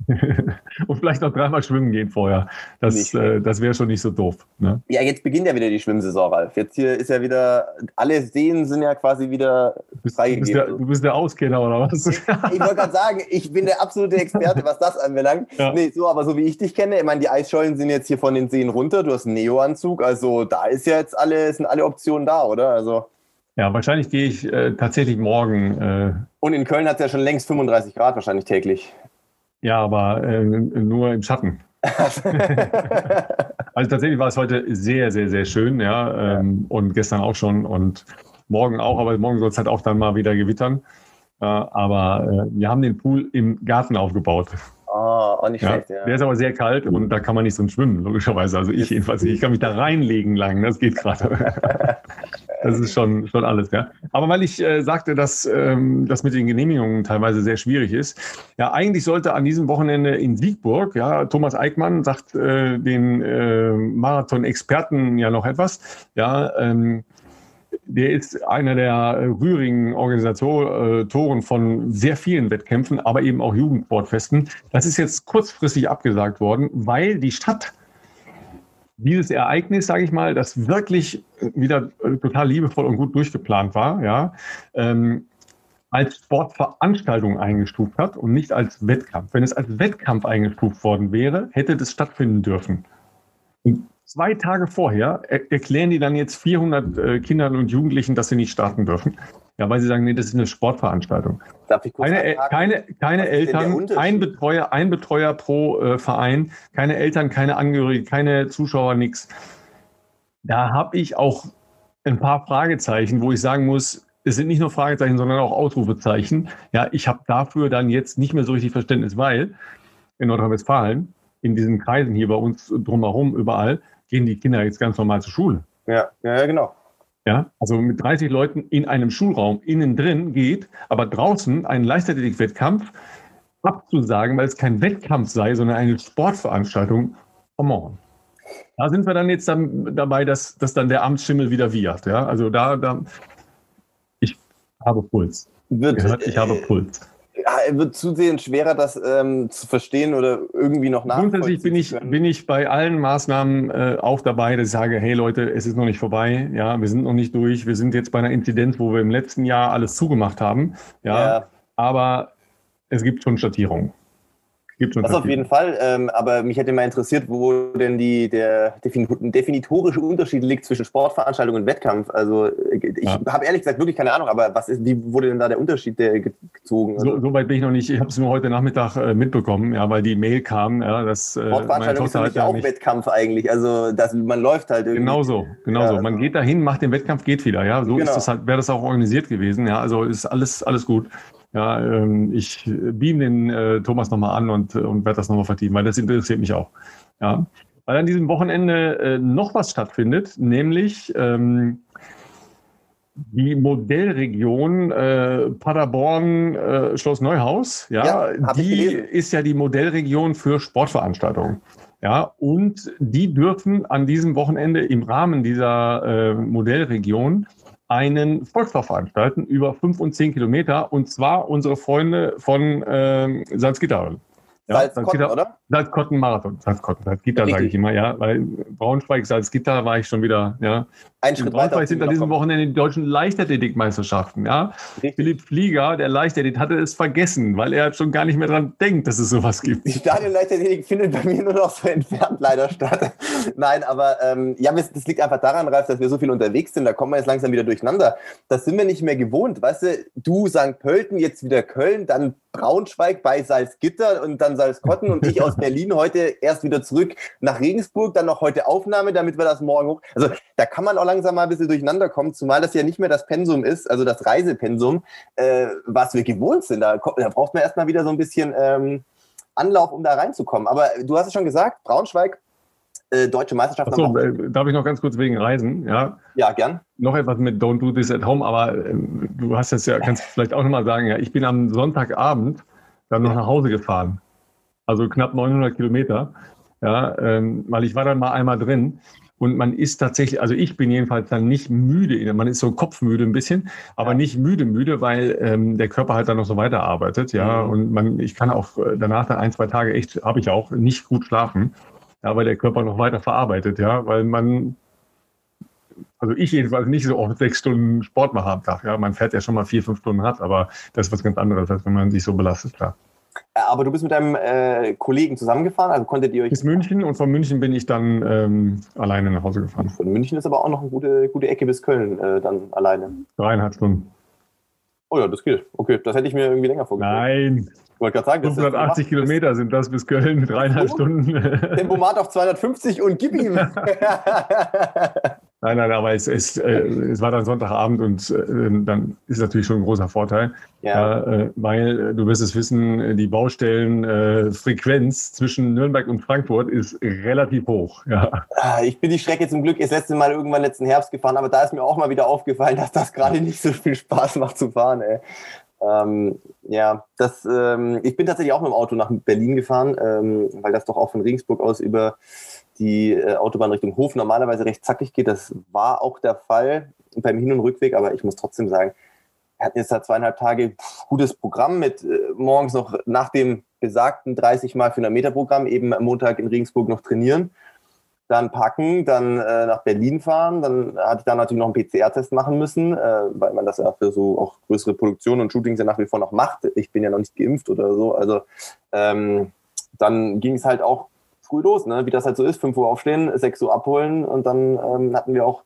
<laughs> und vielleicht noch dreimal schwimmen gehen vorher. Das, äh, das wäre schon nicht so doof. Ne? Ja, jetzt beginnt ja wieder die Schwimmsaison, Ralf. Jetzt hier ist ja wieder, alle Seen sind ja quasi wieder freigegeben. Du bist der, du bist der Auskenner oder was? Ich, ich wollte gerade sagen, ich bin der absolute Experte, was das anbelangt. Ja. Nee, so, aber so wie ich dich kenne, ich meine, die Eisschollen sind jetzt hier von den Seen runter, du hast einen Neo-Anzug, also da ist ja jetzt alle, sind alle Optionen da, oder? Also. Ja, wahrscheinlich gehe ich äh, tatsächlich morgen. Äh, und in Köln hat es ja schon längst 35 Grad wahrscheinlich täglich. Ja, aber äh, nur im Schatten. <laughs> also tatsächlich war es heute sehr, sehr, sehr schön, ja. Ähm, und gestern auch schon und morgen auch, aber morgen soll es halt auch dann mal wieder gewittern. Äh, aber äh, wir haben den Pool im Garten aufgebaut. Oh, auch nicht ja, schlecht, ja. Der ist aber sehr kalt und da kann man nicht drin schwimmen, logischerweise. Also ich jedenfalls nicht. Ich kann mich da reinlegen lang, das geht gerade. <laughs> Das ist schon, schon alles, ja. Aber weil ich äh, sagte, dass ähm, das mit den Genehmigungen teilweise sehr schwierig ist. Ja, eigentlich sollte an diesem Wochenende in Siegburg, ja, Thomas Eickmann sagt äh, den äh, Marathon-Experten ja noch etwas, ja, ähm, der ist einer der rührigen Organisatoren von sehr vielen Wettkämpfen, aber eben auch Jugendsportfesten. Das ist jetzt kurzfristig abgesagt worden, weil die Stadt dieses Ereignis, sage ich mal, das wirklich wieder total liebevoll und gut durchgeplant war, ja, ähm, als Sportveranstaltung eingestuft hat und nicht als Wettkampf. Wenn es als Wettkampf eingestuft worden wäre, hätte das stattfinden dürfen. Und zwei Tage vorher er erklären die dann jetzt 400 äh, Kindern und Jugendlichen, dass sie nicht starten dürfen. Ja, weil sie sagen, nee, das ist eine Sportveranstaltung. Darf ich kurz Keine, keine, keine Eltern, ein Betreuer, ein Betreuer pro äh, Verein, keine Eltern, keine Angehörige, keine Zuschauer, nichts. Da habe ich auch ein paar Fragezeichen, wo ich sagen muss, es sind nicht nur Fragezeichen, sondern auch Ausrufezeichen. Ja, ich habe dafür dann jetzt nicht mehr so richtig Verständnis, weil in Nordrhein-Westfalen, in diesen Kreisen hier bei uns drumherum, überall, gehen die Kinder jetzt ganz normal zur Schule. Ja, ja, genau. Ja, also mit 30 Leuten in einem Schulraum innen drin geht, aber draußen einen Leichtathletik-Wettkampf abzusagen, weil es kein Wettkampf sei, sondern eine Sportveranstaltung, come on. Da sind wir dann jetzt dann dabei, dass, dass dann der Amtsschimmel wieder wiehert. Ja, also da, da ich habe Puls. Wird, ich habe Puls. Ja, wird zusehends schwerer, das ähm, zu verstehen oder irgendwie noch Grundsätzlich bin ich, bin ich bei allen Maßnahmen äh, auch dabei, dass ich sage, hey Leute, es ist noch nicht vorbei, ja, wir sind noch nicht durch, wir sind jetzt bei einer Inzidenz, wo wir im letzten Jahr alles zugemacht haben, ja, Ja. aber es gibt schon Schattierungen. Gibt Das auf jeden Fall, ähm, aber mich hätte mal interessiert, wo denn die, der defini- definitorische Unterschied liegt zwischen Sportveranstaltung und Wettkampf. Also äh, ich Ja. habe ehrlich gesagt wirklich keine Ahnung, aber was ist, wie wurde denn da der Unterschied der ge- gezogen? Also, So, so weit bin ich noch nicht. Ich habe es nur heute Nachmittag äh, mitbekommen, ja, weil die Mail kam, ja, dass äh, Sportveranstaltung ist halt ja auch nicht. Wettkampf eigentlich. Also das, man läuft halt irgendwie. Genau so, genau Ja, so. Man also- geht dahin, macht den Wettkampf, geht wieder. Ja, so Genau. ist das halt, wäre das auch organisiert gewesen. Ja, also ist alles, alles gut. Ja, ähm, ich beam den äh, Thomas nochmal an und, und werde das nochmal vertiefen, weil das interessiert mich auch. Ja, weil an diesem Wochenende äh, noch was stattfindet, nämlich ähm, die Modellregion äh, Paderborn äh, Schloss Neuhaus. Ja, Ja, die ist ja die Modellregion für Sportveranstaltungen. Ja, und die dürfen an diesem Wochenende im Rahmen dieser äh, Modellregion einen Volkslauf veranstalten über fünf und zehn Kilometer und zwar unsere Freunde von ähm, Salzgitter. Salzkotten, oder? Salzkotten Marathon. Salzkotten, Salzgitter sage ich immer, ja, weil Braunschweig, Salzgitter war ich schon wieder, ja. Ein In Schritt weiter. Braunschweig sind an diesem Wochenende die deutschen Leichtathletikmeisterschaften, ja. Richtig. Philipp Flieger, der Leichtathlet, hatte es vergessen, weil er schon gar nicht mehr dran denkt, dass es sowas gibt. Die Stadionleichtathletik findet bei mir nur noch so entfernt leider statt. Nein, aber ähm, ja, das das liegt einfach daran, Ralf, dass wir so viel unterwegs sind. Da kommen wir jetzt langsam wieder durcheinander. Das sind wir nicht mehr gewohnt. Weißt du, du St. Pölten, jetzt wieder Köln, dann Braunschweig bei Salzgitter und dann Salzkotten und ich aus Berlin heute erst wieder zurück nach Regensburg, dann noch heute Aufnahme, damit wir das morgen hoch. Also da kann man auch langsam mal ein bisschen durcheinander kommen, zumal das ja nicht mehr das Pensum ist, also das Reisepensum, äh, was wir gewohnt sind. Da, da braucht man erstmal wieder so ein bisschen. Ähm, Anlauf, um da reinzukommen. Aber du hast es schon gesagt, Braunschweig, äh, deutsche Meisterschaft. Achso, äh, darf ich noch ganz kurz wegen Reisen? Ja, Ja, gern. noch etwas mit Don't Do This at Home, aber äh, du hast das ja, kannst vielleicht auch nochmal sagen, ja, ich bin am Sonntagabend dann noch nach Hause gefahren. Also knapp 900 Kilometer. Ja, ähm, weil ich war dann mal einmal drin und man ist tatsächlich, also ich bin jedenfalls dann nicht müde, man ist so kopfmüde ein bisschen, aber Ja. nicht müde müde, weil ähm, der Körper halt dann noch so weiterarbeitet, ja, Mhm. und man, ich kann auch äh, danach dann ein, zwei Tage echt, habe ich auch, nicht gut schlafen, ja, weil der Körper noch weiter verarbeitet, ja, weil man also ich jedenfalls nicht so oft sechs Stunden Sport mache am Tag. Ja, man fährt ja schon mal vier, fünf Stunden Rad, aber das ist was ganz anderes, als wenn man sich so belastet, klar. Äh, Aber du bist mit deinem äh, Kollegen zusammengefahren, also konntet ihr euch. Bis München und von München bin ich dann ähm, alleine nach Hause gefahren. Von München ist aber auch noch eine gute, gute Ecke bis Köln äh, dann alleine. Dreieinhalb Stunden. Oh ja, das geht. Okay, das hätte ich mir irgendwie länger vorgestellt. Nein, wollte gerade sagen, das ist- 580 Kilometer sind das bis Köln, dreieinhalb? Stunden. Tempomat auf 250 und gib ihm. <laughs> Nein, nein, aber es, es, äh, es war dann Sonntagabend und äh, dann ist natürlich schon ein großer Vorteil, ja. äh, weil äh, du wirst es wissen, die Baustellenfrequenz äh, zwischen Nürnberg und Frankfurt ist relativ hoch. Ja. Ah, Ich bin die Strecke zum Glück das letzte Mal irgendwann letzten Herbst gefahren, aber da ist mir auch mal wieder aufgefallen, dass das gerade nicht so viel Spaß macht zu fahren. Ey. Ähm, ja, das, ähm, ich bin tatsächlich auch mit dem Auto nach Berlin gefahren, ähm, weil das doch auch von Regensburg aus über die äh, Autobahn Richtung Hof normalerweise recht zackig geht. Das war auch der Fall beim Hin- und Rückweg, aber ich muss trotzdem sagen, wir hatten jetzt da zweieinhalb Tage gutes Programm mit äh, morgens noch nach dem besagten 30 mal 400 Meter Programm eben am Montag in Regensburg noch trainieren. Dann packen, dann äh, nach Berlin fahren. Dann hatte ich da natürlich noch einen PCR-Test machen müssen, äh, weil man das ja für so auch größere Produktionen und Shootings ja nach wie vor noch macht. Ich bin ja noch nicht geimpft oder so. Also ähm, dann ging es halt auch früh los, ne? wie das halt so ist. 5 Uhr aufstehen, 6 Uhr abholen und dann ähm, hatten wir auch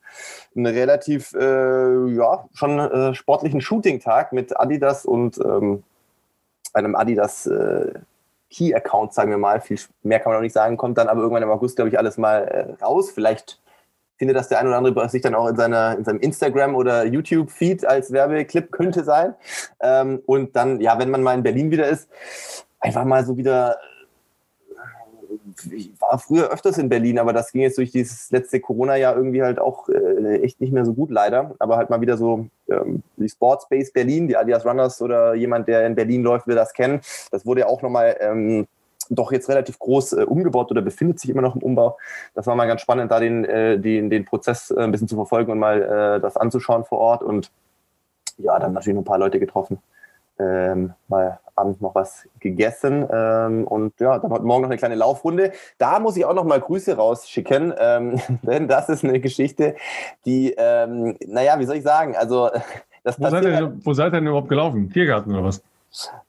einen relativ, äh, ja, schon äh, sportlichen Shooting-Tag mit Adidas und ähm, einem Adidas äh, Key-Account, sagen wir mal. Viel mehr kann man noch nicht sagen, kommt dann aber irgendwann im August, glaube ich, alles mal äh, raus. Vielleicht findet das der ein oder andere sich dann auch in, seiner, in seinem Instagram- oder YouTube-Feed als Werbeclip, könnte sein. Ähm, und dann, ja, wenn man mal in Berlin wieder ist, einfach mal so wieder ich war früher öfters in Berlin, aber das ging jetzt durch dieses letzte Corona-Jahr irgendwie halt auch äh, echt nicht mehr so gut, leider. Aber halt mal wieder so ähm, die Sportspace Berlin, die Adidas Runners oder jemand, der in Berlin läuft, will das kennen. Das wurde ja auch nochmal ähm, doch jetzt relativ groß äh, umgebaut oder befindet sich immer noch im Umbau. Das war mal ganz spannend, da den, äh, den, den Prozess äh, ein bisschen zu verfolgen und mal äh, das anzuschauen vor Ort und ja, dann natürlich noch ein paar Leute getroffen ähm, mal abends noch was gegessen ähm, und ja, dann heute Morgen noch eine kleine Laufrunde. Da muss ich auch noch mal Grüße rausschicken, ähm, <laughs> denn das ist eine Geschichte, die, ähm, naja, wie soll ich sagen, also <laughs> das wo seid, ihr, wo seid ihr denn überhaupt gelaufen? Tiergarten oder was?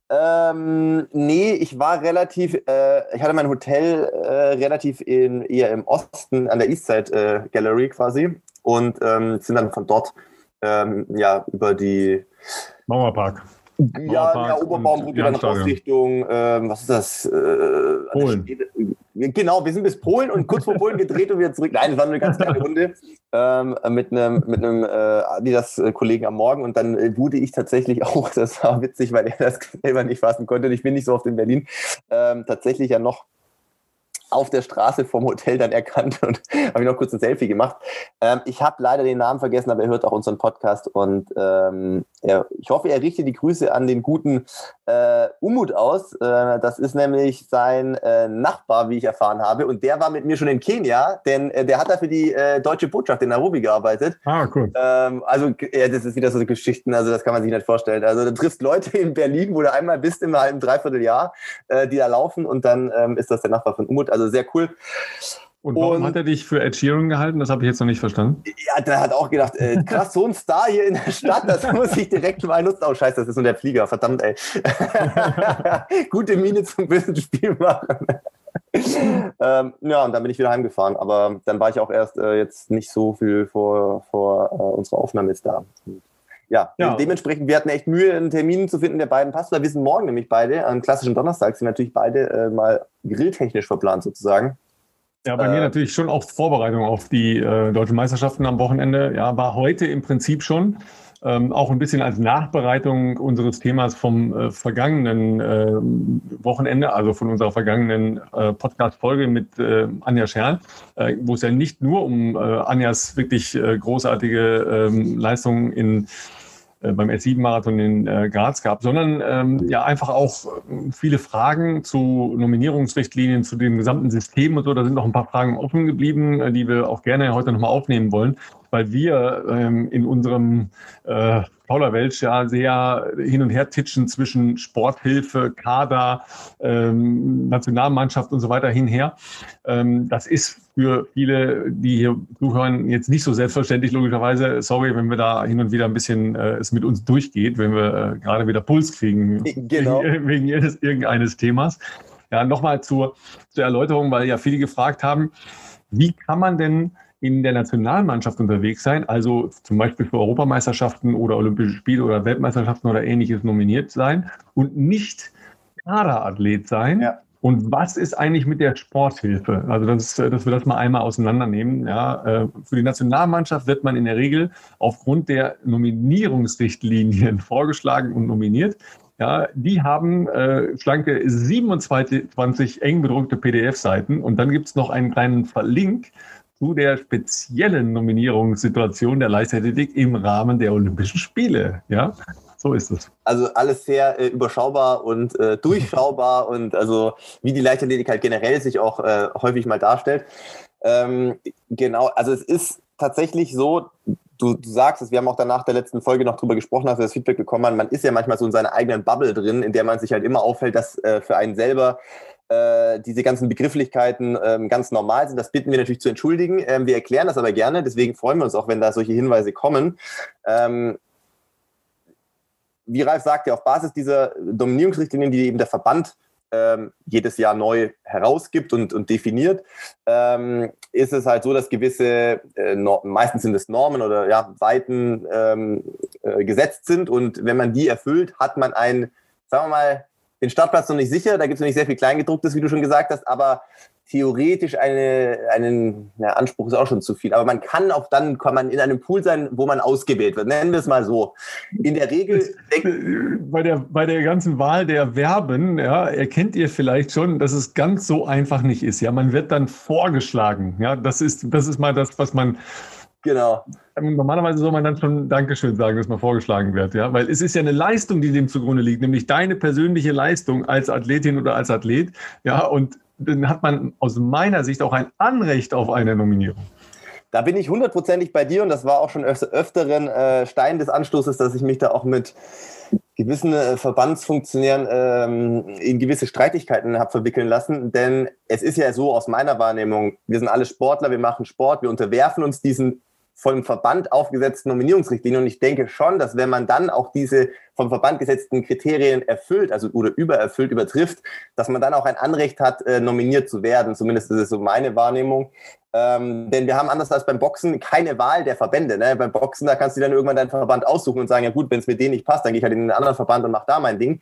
Ähm, nee, ich war relativ, äh, ich hatte mein Hotel äh, relativ in, eher im Osten an der Eastside äh, Gallery quasi und ähm, sind dann von dort ähm, ja über die Mauerpark. Ja, der Oberbaumbrücke dann raus Richtung, ähm, was ist das? Äh, Polen. Genau, wir sind bis Polen und kurz vor Polen gedreht und wieder zurück. Nein, das war nur eine ganz kleine Runde ähm, mit einem mit einem äh, Adidas-Kollegen am Morgen und dann äh, wurde ich tatsächlich <laughs> auch, das war witzig, weil er das selber nicht fassen konnte. Ich bin nicht so oft in Berlin, ähm, tatsächlich ja noch auf der Straße vom Hotel dann erkannt und <laughs> habe ich noch kurz ein Selfie gemacht. Ähm, ich habe leider den Namen vergessen, aber er hört auch unseren Podcast und ähm, er, ich hoffe, er richtet die Grüße an den guten äh, Umut aus. Äh, das ist nämlich sein äh, Nachbar, wie ich erfahren habe, und der war mit mir schon in Kenia, denn äh, der hat da für die äh, deutsche Botschaft in Nairobi gearbeitet. Ah, cool. Ähm, also ja, das ist wieder so Geschichten, also das kann man sich nicht vorstellen. Also du triffst Leute in Berlin, wo du einmal bist im halben Dreivierteljahr, äh, die da laufen und dann ähm, ist das der Nachbar von Umut. Also sehr cool. Und warum und, hat er dich für Ed Sheeran gehalten? Das habe ich jetzt noch nicht verstanden. Ja, der hat auch gedacht, äh, krass, so ein Star hier in der Stadt, das muss ich direkt mal nutzen. Oh, scheiße, das ist nur der Flieger, verdammt, ey. <laughs> Gute Miene zum bösen Spiel machen. ähm, ja, und dann bin ich wieder heimgefahren. Aber dann war ich auch erst äh, jetzt nicht so viel vor, vor äh, unserer Aufnahme jetzt da. ja, ja, dementsprechend, wir hatten echt Mühe, einen Termin zu finden, der beiden passt. Weil wir sind morgen nämlich beide, am klassischen Donnerstag, sind natürlich beide äh, mal grilltechnisch verplant sozusagen. Ja, bei äh, mir natürlich schon auch Vorbereitung auf die äh, deutschen Meisterschaften am Wochenende. Ja, war heute im Prinzip schon. Ähm, auch ein bisschen als Nachbereitung unseres Themas vom äh, vergangenen äh, Wochenende, also von unserer vergangenen äh, Podcast-Folge mit äh, Anja Scherl, äh, wo es ja nicht nur um äh, Anjas wirklich großartige ähm, Leistungen in beim S7-Marathon in äh, Graz gab, sondern ähm, ja einfach auch äh, viele Fragen zu Nominierungsrichtlinien, zu dem gesamten System und so. Da sind noch ein paar Fragen offen geblieben, die wir auch gerne heute nochmal aufnehmen wollen weil wir ähm, in unserem äh, Kauderwelsch ja sehr hin und her titschen zwischen Sporthilfe, Kader, ähm, Nationalmannschaft und so weiter hinher. Ähm, das ist für viele, die hier zuhören, jetzt nicht so selbstverständlich, logischerweise. Sorry, wenn wir da hin und wieder ein bisschen äh, es mit uns durchgeht, wenn wir äh, gerade wieder Puls kriegen genau. wegen, <laughs> wegen irgendeines Themas. Ja, nochmal zur, zur Erläuterung, weil ja viele gefragt haben, wie kann man denn in der Nationalmannschaft unterwegs sein, also zum Beispiel für Europameisterschaften oder Olympische Spiele oder Weltmeisterschaften oder ähnliches nominiert sein und nicht Kaderathlet sein. Ja. Und was ist eigentlich mit der Sporthilfe? Also, das, dass wir das mal einmal auseinandernehmen. Ja, äh, für die Nationalmannschaft wird man in der Regel aufgrund der Nominierungsrichtlinien <laughs> vorgeschlagen und nominiert. Ja, die haben äh, schlanke 27 eng bedruckte PDF-Seiten und dann gibt es noch einen kleinen Verlink zu der speziellen Nominierungssituation der Leichtathletik im Rahmen der Olympischen Spiele. Ja, so ist es. Also alles sehr äh, überschaubar und äh, durchschaubar <laughs> und also wie die Leichtathletik halt generell sich auch äh, häufig mal darstellt. Ähm, genau, also es ist tatsächlich so, du, du sagst es, wir haben auch danach der letzten Folge noch drüber gesprochen, als wir das Feedback bekommen haben, man ist ja manchmal so in seiner eigenen Bubble drin, in der man sich halt immer auffällt, dass äh, für einen selber äh, diese ganzen Begrifflichkeiten ähm, ganz normal sind. Das bitten wir natürlich zu entschuldigen. Ähm, wir erklären das aber gerne, deswegen freuen wir uns auch, wenn da solche Hinweise kommen. Ähm, wie Ralf sagte, auf Basis dieser Dominierungsrichtlinien, die eben der Verband ähm, jedes Jahr neu herausgibt und, und definiert, ähm, ist es halt so, dass gewisse, äh, meistens sind es Normen oder ja, Seiten ähm, äh, gesetzt sind. Und wenn man die erfüllt, hat man ein, sagen wir mal, den Startplatz noch nicht sicher, da gibt es noch nicht sehr viel Kleingedrucktes, wie du schon gesagt hast, aber theoretisch eine, einen ja, Anspruch ist auch schon zu viel. Aber man kann auch dann, kann man in einem Pool sein, wo man ausgewählt wird. Nennen wir es mal so. In der Regel. Bei der, bei der ganzen Wahl der Verben, ja, erkennt ihr vielleicht schon, dass es ganz so einfach nicht ist. Ja, man wird dann vorgeschlagen. Ja, das ist, das ist mal das, was man. Genau. Normalerweise soll man dann schon Dankeschön sagen, dass man vorgeschlagen wird, ja, weil es ist ja eine Leistung, die dem zugrunde liegt, nämlich deine persönliche Leistung als Athletin oder als Athlet, ja, und dann hat man aus meiner Sicht auch ein Anrecht auf eine Nominierung. Da bin ich hundertprozentig bei dir und das war auch schon öfteren äh, Stein des Anstoßes, dass ich mich da auch mit gewissen äh, Verbandsfunktionären ähm, in gewisse Streitigkeiten habe verwickeln lassen. Denn es ist ja so aus meiner Wahrnehmung, wir sind alle Sportler, wir machen Sport, wir unterwerfen uns diesen vom Verband aufgesetzten Nominierungsrichtlinien. Und ich denke schon, dass wenn man dann auch diese vom Verband gesetzten Kriterien erfüllt, also oder übererfüllt, übertrifft, dass man dann auch ein Anrecht hat, äh, nominiert zu werden. Zumindest ist es so meine Wahrnehmung. Ähm, denn wir haben anders als beim Boxen keine Wahl der Verbände. Ne? Beim Boxen, da kannst du dann irgendwann deinen Verband aussuchen und sagen, ja gut, wenn es mit denen nicht passt, dann gehe ich halt in einen anderen Verband und mache da mein Ding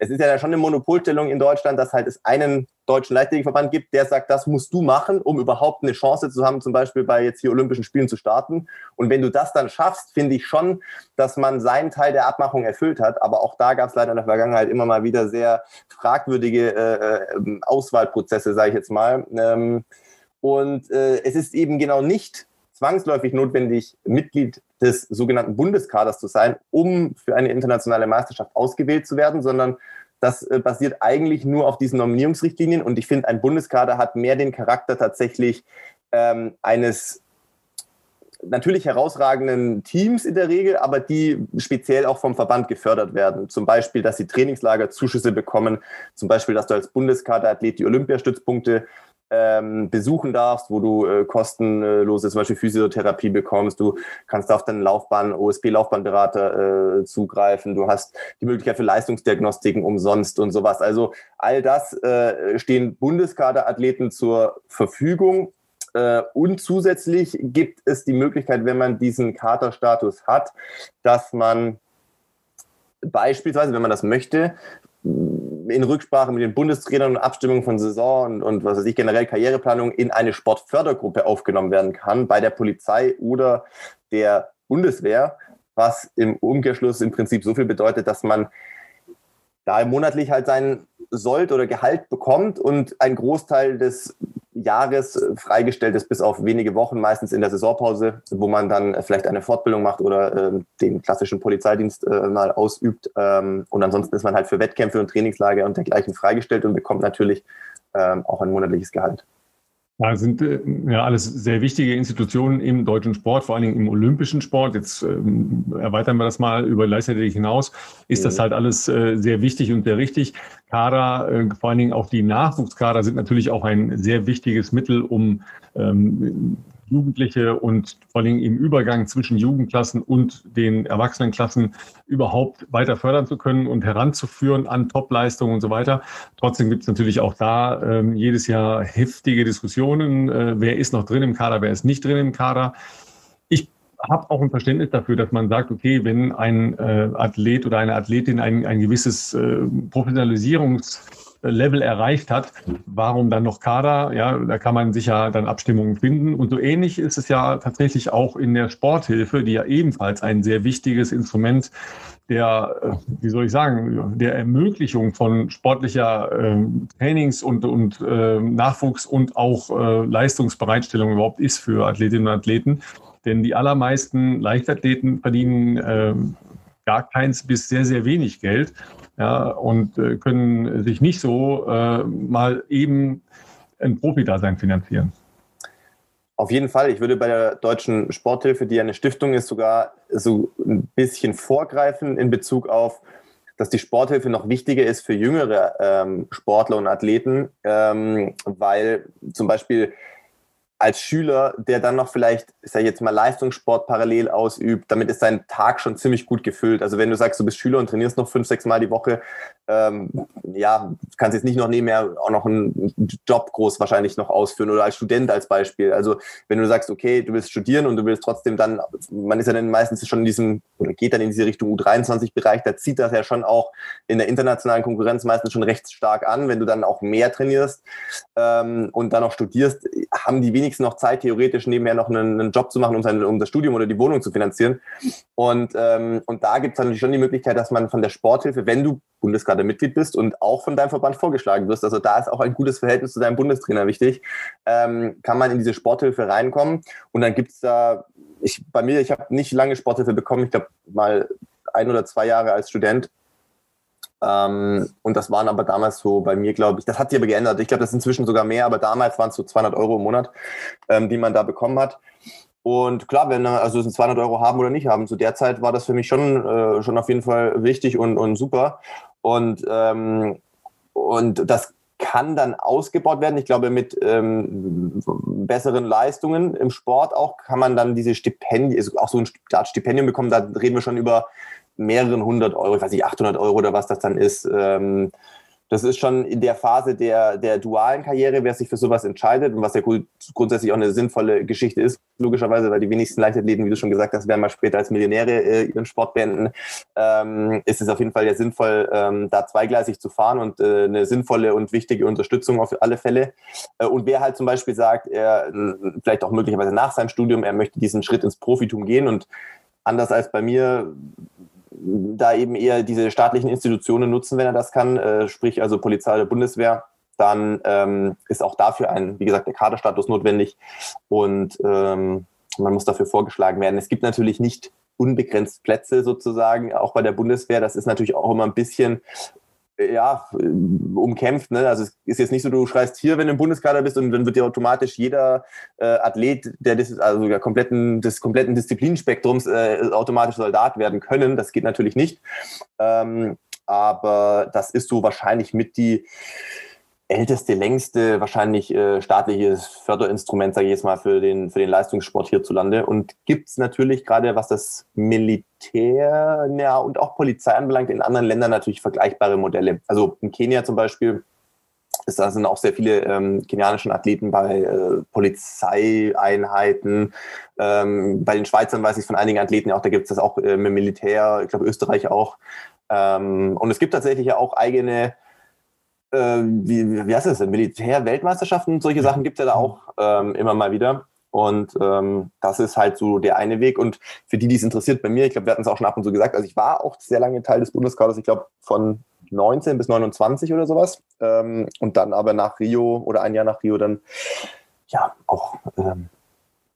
es ist ja schon eine Monopolstellung in Deutschland, dass halt es einen deutschen Leichtathletikverband gibt, der sagt, das musst du machen, um überhaupt eine Chance zu haben, zum Beispiel bei jetzt hier Olympischen Spielen zu starten. Und wenn du das dann schaffst, finde ich schon, dass man seinen Teil der Abmachung erfüllt hat. Aber auch da gab es leider in der Vergangenheit immer mal wieder sehr fragwürdige äh, äh Auswahlprozesse, sage ich jetzt mal. Ähm, und äh, es ist eben genau nicht zwangsläufig notwendig, Mitglied des sogenannten Bundeskaders zu sein, um für eine internationale Meisterschaft ausgewählt zu werden, sondern das äh, basiert eigentlich nur auf diesen Nominierungsrichtlinien. Und ich finde, ein Bundeskader hat mehr den Charakter tatsächlich ähm, eines natürlich herausragenden Teams in der Regel, aber die speziell auch vom Verband gefördert werden. Zum Beispiel, dass sie Trainingslager Zuschüsse bekommen, zum Beispiel, dass du als Bundeskaderathlet die Olympiastützpunkte ähm, besuchen darfst, wo du äh, kostenlose zum Beispiel Physiotherapie bekommst. Du kannst auf deinen Laufbahn, OSP-Laufbahnberater äh, zugreifen. Du hast die Möglichkeit für Leistungsdiagnostiken umsonst und sowas. Also all das äh, stehen Bundeskaderathleten zur Verfügung. Äh, und zusätzlich gibt es die Möglichkeit, wenn man diesen Katerstatus hat, dass man beispielsweise, wenn man das möchte, in Rücksprache mit den Bundestrainern und Abstimmung von Saison und, und was weiß ich, generell Karriereplanung in eine Sportfördergruppe aufgenommen werden kann bei der Polizei oder der Bundeswehr, was im Umkehrschluss im Prinzip so viel bedeutet, dass man da monatlich halt sein Sold oder Gehalt bekommt und ein Großteil des Jahres freigestellt ist, bis auf wenige Wochen, meistens in der Saisonpause, wo man dann vielleicht eine Fortbildung macht oder äh, den klassischen Polizeidienst äh, mal ausübt. Ähm, und ansonsten ist man halt für Wettkämpfe und Trainingslager und dergleichen freigestellt und bekommt natürlich ähm, auch ein monatliches Gehalt. Ja, sind äh, ja alles sehr wichtige Institutionen im deutschen Sport, vor allen Dingen im olympischen Sport. Jetzt ähm, erweitern wir das mal über Leichtathletik hinaus. Ist das mhm. halt alles äh, sehr wichtig und sehr richtig. Kader, äh, vor allen Dingen auch die Nachwuchskader sind natürlich auch ein sehr wichtiges Mittel, um ähm, Jugendliche und vor allem im Übergang zwischen Jugendklassen und den Erwachsenenklassen überhaupt weiter fördern zu können und heranzuführen an Topleistungen und so weiter. Trotzdem gibt es natürlich auch da ähm, jedes Jahr heftige Diskussionen. Äh, wer ist noch drin im Kader, wer ist nicht drin im Kader? Ich habe auch ein Verständnis dafür, dass man sagt, okay, wenn ein äh, Athlet oder eine Athletin ein, ein gewisses äh, Professionalisierungs Level erreicht hat, warum dann noch Kader? Ja, da kann man sicher dann Abstimmungen finden. Und so ähnlich ist es ja tatsächlich auch in der Sporthilfe, die ja ebenfalls ein sehr wichtiges Instrument der, äh, wie soll ich sagen, der Ermöglichung von sportlicher äh, Trainings- und, und äh, Nachwuchs und auch äh, Leistungsbereitstellung überhaupt ist für Athletinnen und Athleten. Denn die allermeisten Leichtathleten verdienen äh, gar keins bis sehr, sehr wenig Geld ja, und äh, können sich nicht so äh, mal eben ein Profi-Dasein finanzieren. Auf jeden Fall. Ich würde bei der Deutschen Sporthilfe, die eine Stiftung ist, sogar so ein bisschen vorgreifen in Bezug auf dass die Sporthilfe noch wichtiger ist für jüngere ähm, Sportler und Athleten, ähm, weil zum Beispiel als Schüler, der dann noch vielleicht, ich sage jetzt mal, Leistungssport parallel ausübt, damit ist dein Tag schon ziemlich gut gefüllt. Also wenn du sagst, du bist Schüler und trainierst noch fünf, sechs Mal die Woche, ähm, ja, kannst jetzt nicht noch nebenher auch noch einen Job groß wahrscheinlich noch ausführen oder als Student als Beispiel. Also wenn du sagst, okay, du willst studieren und du willst trotzdem dann, man ist ja dann meistens schon in diesem, oder geht dann in diese Richtung U23-Bereich, da zieht das ja schon auch in der internationalen Konkurrenz meistens schon recht stark an. Wenn du dann auch mehr trainierst ähm, und dann auch studierst, haben die wenigsten noch Zeit, theoretisch nebenher noch einen, einen Job zu machen, um, sein, um das Studium oder die Wohnung zu finanzieren. Und, ähm, und da gibt es natürlich schon die Möglichkeit, dass man von der Sporthilfe, wenn du Bundeskader-Mitglied bist und auch von deinem Verband vorgeschlagen wirst, also da ist auch ein gutes Verhältnis zu deinem Bundestrainer wichtig, ähm, kann man in diese Sporthilfe reinkommen. Und dann gibt es da, ich, bei mir, ich habe nicht lange Sporthilfe bekommen, ich glaube mal ein oder zwei Jahre als Student. Ähm, und das waren aber damals so bei mir, glaube ich, das hat sich aber geändert. Ich glaube, das ist inzwischen sogar mehr, aber damals waren es so 200 Euro im Monat, ähm, die man da bekommen hat. Und klar, wenn also 200 Euro haben oder nicht haben, zu der Zeit war das für mich schon, äh, schon auf jeden Fall wichtig und, und super. Und, ähm, und das kann dann ausgebaut werden. Ich glaube, mit ähm, besseren Leistungen im Sport auch kann man dann diese Stipendien, also auch so ein Art Stipendium bekommen. Da reden wir schon über mehreren hundert Euro, ich weiß nicht, 800 Euro oder was das dann ist. Ähm, das ist schon in der Phase der, der dualen Karriere, wer sich für sowas entscheidet und was ja grundsätzlich auch eine sinnvolle Geschichte ist, logischerweise, weil die wenigsten Leichtathleten, wie du schon gesagt hast, werden mal später als Millionäre äh, ihren Sport beenden, ähm, ist es auf jeden Fall ja sinnvoll, ähm, da zweigleisig zu fahren und äh, eine sinnvolle und wichtige Unterstützung auf alle Fälle. Äh, und wer halt zum Beispiel sagt, er vielleicht auch möglicherweise nach seinem Studium, er möchte diesen Schritt ins Profitum gehen und anders als bei mir da eben eher diese staatlichen Institutionen nutzen, wenn er das kann, äh, sprich also Polizei oder Bundeswehr, dann ähm, ist auch dafür ein, wie gesagt, der Kaderstatus notwendig und ähm, man muss dafür vorgeschlagen werden. Es gibt natürlich nicht unbegrenzt Plätze sozusagen, auch bei der Bundeswehr. Das ist natürlich auch immer ein bisschen ja, umkämpft. Ne? Also es ist jetzt nicht so, du schreist hier, wenn du im Bundeskader bist und dann wird dir automatisch jeder äh, Athlet der des, also der kompletten, des kompletten Disziplinspektrums äh, automatisch Soldat werden können. Das geht natürlich nicht. Ähm, aber das ist so wahrscheinlich mit die älteste, längste, wahrscheinlich äh, staatliches Förderinstrument, sage ich jetzt mal, für den, für den Leistungssport hierzulande. Und gibt es natürlich gerade, was das Militär ja, und auch Polizei anbelangt, in anderen Ländern natürlich vergleichbare Modelle. Also in Kenia zum Beispiel ist, da sind auch sehr viele ähm, kenianischen Athleten bei äh, Polizeieinheiten. Ähm, bei den Schweizern weiß ich von einigen Athleten auch, da gibt es das auch äh, mit Militär, ich glaube Österreich auch. Ähm, und es gibt tatsächlich ja auch eigene äh, wie, wie heißt das denn, Militär-Weltmeisterschaften, solche Sachen gibt es ja da auch ähm, immer mal wieder. Und ähm, das ist halt so der eine Weg. Und für die, die es interessiert, bei mir, ich glaube, wir hatten es auch schon ab und zu gesagt, also ich war auch sehr lange Teil des Bundeskaders, ich glaube von 19 bis 29 oder sowas. Ähm, und dann aber nach Rio oder ein Jahr nach Rio dann ja auch ähm,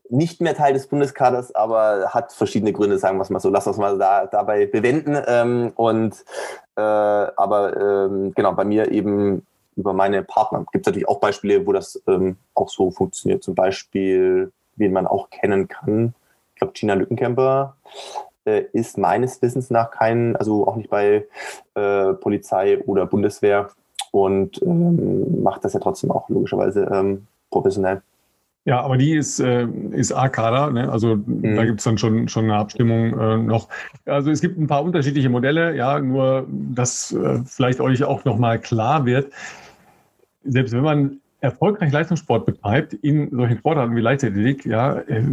nicht mehr Teil des Bundeskaders, aber hat verschiedene Gründe, sagen wir es mal so. Lass uns mal da, dabei bewenden. Ähm, und äh, aber ähm, genau, bei mir eben über meine Partner. Gibt es natürlich auch Beispiele, wo das ähm, auch so funktioniert. Zum Beispiel, wen man auch kennen kann. Ich glaube, Gina Lückenkämper äh, ist meines Wissens nach kein, also auch nicht bei äh, Polizei oder Bundeswehr und ähm, macht das ja trotzdem auch logischerweise ähm, professionell. Ja, aber die ist, äh, ist A-Kader, ne? also mhm. da gibt es dann schon, schon eine Abstimmung äh, noch. Also es gibt ein paar unterschiedliche Modelle, ja, nur dass äh, vielleicht euch auch nochmal klar wird, selbst wenn man erfolgreich Leistungssport betreibt, in solchen Sportarten wie Leichtathletik, ja, äh,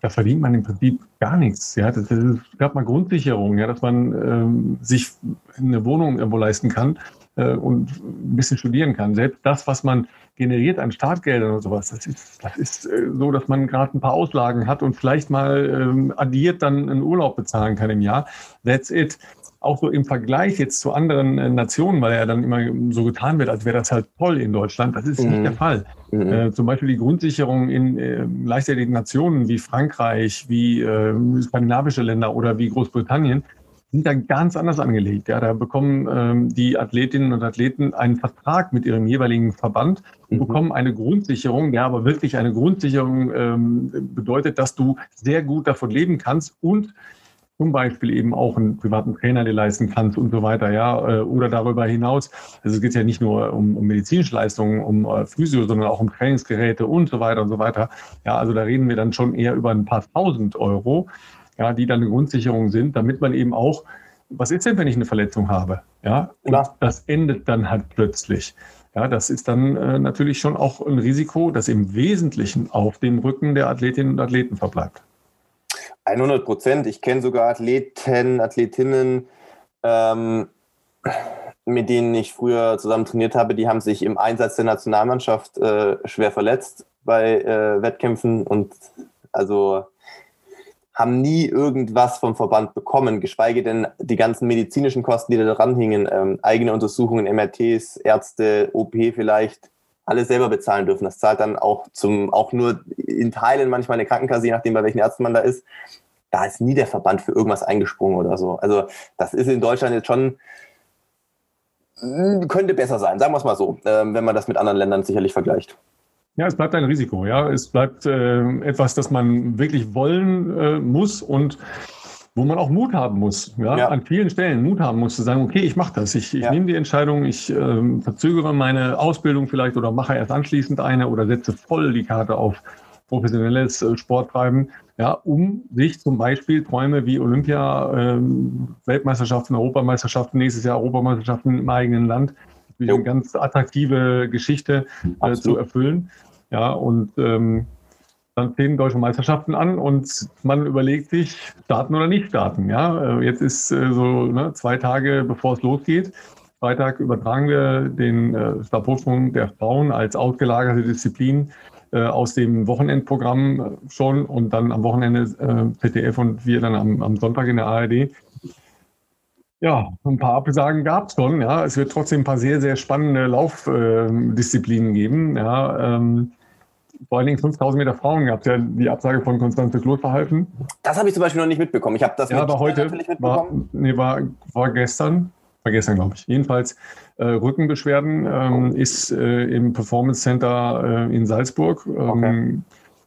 da verdient man im Prinzip gar nichts. Ja, das, das gab mal Grundsicherung, ja, dass man ähm, sich eine Wohnung irgendwo leisten kann und ein bisschen studieren kann. Selbst das, was man generiert an Startgeldern oder sowas, das ist, das ist äh, so, dass man gerade ein paar Auslagen hat und vielleicht mal ähm, addiert dann einen Urlaub bezahlen kann im Jahr. That's it. Auch so im Vergleich jetzt zu anderen äh, Nationen, weil ja dann immer so getan wird, als wäre das halt toll in Deutschland. Das ist mhm. nicht der Fall. Mhm. Äh, zum Beispiel die Grundsicherung in äh, leichtathleten Nationen wie Frankreich, wie äh, skandinavische Länder oder wie Großbritannien, sind da ganz anders angelegt. Ja, da bekommen ähm, die Athletinnen und Athleten einen Vertrag mit ihrem jeweiligen Verband und mhm. bekommen eine Grundsicherung, der aber wirklich eine Grundsicherung ähm, bedeutet, dass du sehr gut davon leben kannst und zum Beispiel eben auch einen privaten Trainer dir leisten kannst und so weiter, ja, äh, oder darüber hinaus. Also es geht ja nicht nur um, um medizinische Leistungen, um äh, Physio, sondern auch um Trainingsgeräte und so weiter und so weiter. Ja, also da reden wir dann schon eher über ein paar tausend Euro, ja, die dann eine Grundsicherung sind, damit man eben auch, was ist denn, wenn ich eine Verletzung habe? Ja, und Klar. das endet dann halt plötzlich. Ja, das ist dann äh, natürlich schon auch ein Risiko, das im Wesentlichen auf dem Rücken der Athletinnen und Athleten verbleibt. 100 Prozent. Ich kenne sogar Athleten, Athletinnen, ähm, mit denen ich früher zusammen trainiert habe, die haben sich im Einsatz der Nationalmannschaft äh, schwer verletzt bei äh, Wettkämpfen und also haben nie irgendwas vom Verband bekommen, geschweige denn die ganzen medizinischen Kosten, die da dran hingen, ähm, eigene Untersuchungen, MRTs, Ärzte, OP vielleicht, alles selber bezahlen dürfen. Das zahlt dann auch zum, auch nur in Teilen manchmal eine Krankenkasse, je nachdem, bei welchen Ärzten man da ist. Da ist nie der Verband für irgendwas eingesprungen oder so. Also das ist in Deutschland jetzt schon, hm, könnte besser sein, sagen wir es mal so, ähm, wenn man das mit anderen Ländern sicherlich vergleicht. Ja, es bleibt ein Risiko. Ja, es bleibt äh, etwas, das man wirklich wollen äh, muss und wo man auch Mut haben muss, ja, ja, an vielen Stellen Mut haben muss, zu sagen, okay, ich mache das, ich, ich ja. nehme die Entscheidung, ich äh, verzögere meine Ausbildung vielleicht oder mache erst anschließend eine oder setze voll die Karte auf professionelles äh, Sporttreiben, ja, um sich zum Beispiel Träume wie Olympia, äh, Weltmeisterschaften, Europameisterschaften, nächstes Jahr Europameisterschaften im eigenen Land, eine ganz attraktive Geschichte äh, zu erfüllen. Ja, und ähm, dann stehen deutsche Meisterschaften an und man überlegt sich, starten oder nicht starten. Ja, äh, jetzt ist äh, so ne, zwei Tage bevor es losgeht. Freitag übertragen wir den äh, Stabhochsprung der Frauen als ausgelagerte Disziplin äh, aus dem Wochenendprogramm schon und dann am Wochenende äh, ZDF und wir dann am, am, Sonntag in der ARD. Ja, ein paar Absagen gab es schon. Ja, es wird trotzdem ein paar sehr, sehr spannende Laufdisziplinen geben. Ja, ähm, vor allen Dingen 5000 Meter Frauen gab es ja die Absage von Konstanze Kloth verhalten. Das habe ich zum Beispiel noch nicht mitbekommen. Ich habe das ja, aber heute war, nee, war, war gestern, war gestern glaube ich. Jedenfalls äh, Rückenbeschwerden ähm, oh. ist äh, im Performance Center äh, in Salzburg. Ähm, okay.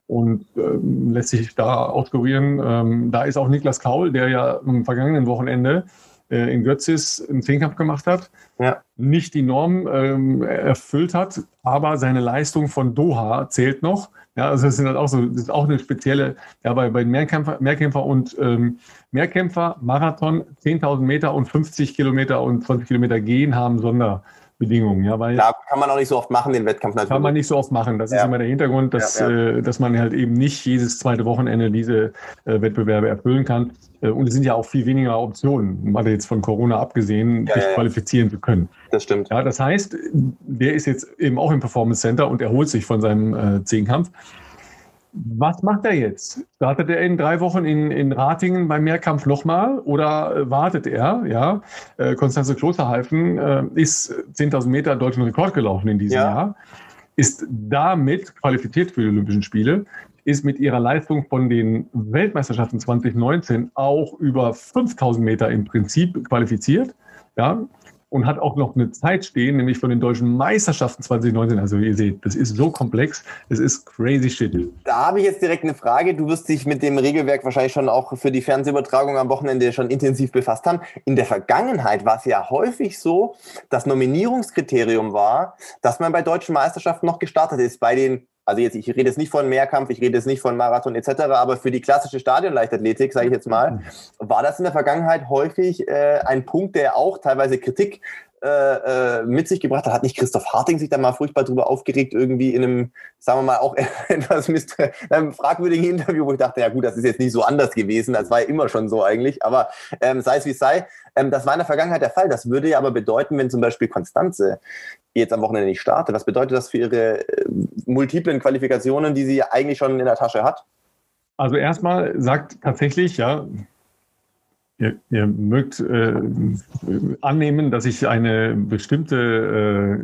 Und ähm, lässt sich da auskurieren. Ähm, da ist auch Niklas Kaul, der ja am vergangenen Wochenende äh, in Götzis einen Zehnkampf gemacht hat, ja. nicht die Norm ähm, erfüllt hat, aber seine Leistung von Doha zählt noch. Ja, also das sind halt auch so, das ist auch eine spezielle, ja, bei, bei Mehrkämpfer, Mehrkämpfer und ähm, Mehrkämpfer, Marathon, 10.000 Meter und 50 Kilometer und 20 Kilometer gehen haben Sonder, Bedingungen. Ja, weil da kann man auch nicht so oft machen, den Wettkampf natürlich. Kann man nicht so oft machen. Das ja. ist immer der Hintergrund, dass, ja, ja. Äh, dass man halt eben nicht jedes zweite Wochenende diese äh, Wettbewerbe erfüllen kann. Äh, und es sind ja auch viel weniger Optionen, mal jetzt von Corona abgesehen, sich qualifizieren zu können. Das stimmt. Ja, das heißt, der ist jetzt eben auch im Performance Center und erholt sich von seinem äh, Zehnkampf. Was macht er jetzt? Startet er in drei Wochen in, in Ratingen beim Mehrkampf nochmal oder äh, wartet er? Ja, äh, Konstanze Klosterhalfen äh, ist 10.000 Meter deutschen Rekord gelaufen in diesem ja. Jahr, ist damit qualifiziert für die Olympischen Spiele, ist mit ihrer Leistung von den Weltmeisterschaften 2019 auch über 5.000 Meter im Prinzip qualifiziert. Ja, und hat auch noch eine Zeit stehen, nämlich von den deutschen Meisterschaften 2019. Also ihr seht, das ist so komplex, es ist crazy shit. Da habe ich jetzt direkt eine Frage. Du wirst dich mit dem Regelwerk wahrscheinlich schon auch für die Fernsehübertragung am Wochenende schon intensiv befasst haben. In der Vergangenheit war es ja häufig so, das Nominierungskriterium war, dass man bei deutschen Meisterschaften noch gestartet ist. Bei den also jetzt, ich rede jetzt nicht von Mehrkampf, ich rede jetzt nicht von Marathon etc., aber für die klassische Stadionleichtathletik, sage ich jetzt mal, war das in der Vergangenheit häufig äh, ein Punkt, der auch teilweise Kritik äh, äh, mit sich gebracht hat. Hat nicht Christoph Harting sich da mal furchtbar drüber aufgeregt, irgendwie in einem, sagen wir mal, auch <laughs> etwas einem fragwürdigen Interview, wo ich dachte, ja gut, das ist jetzt nicht so anders gewesen, das war ja immer schon so eigentlich, aber ähm, sei es wie es sei, ähm, das war in der Vergangenheit der Fall. Das würde ja aber bedeuten, wenn zum Beispiel Konstanze jetzt am Wochenende nicht startet, was bedeutet das für ihre äh, multiplen Qualifikationen, die sie eigentlich schon in der Tasche hat? Also erstmal sagt tatsächlich, ja, Ihr, ihr mögt äh, annehmen, dass ich eine bestimmte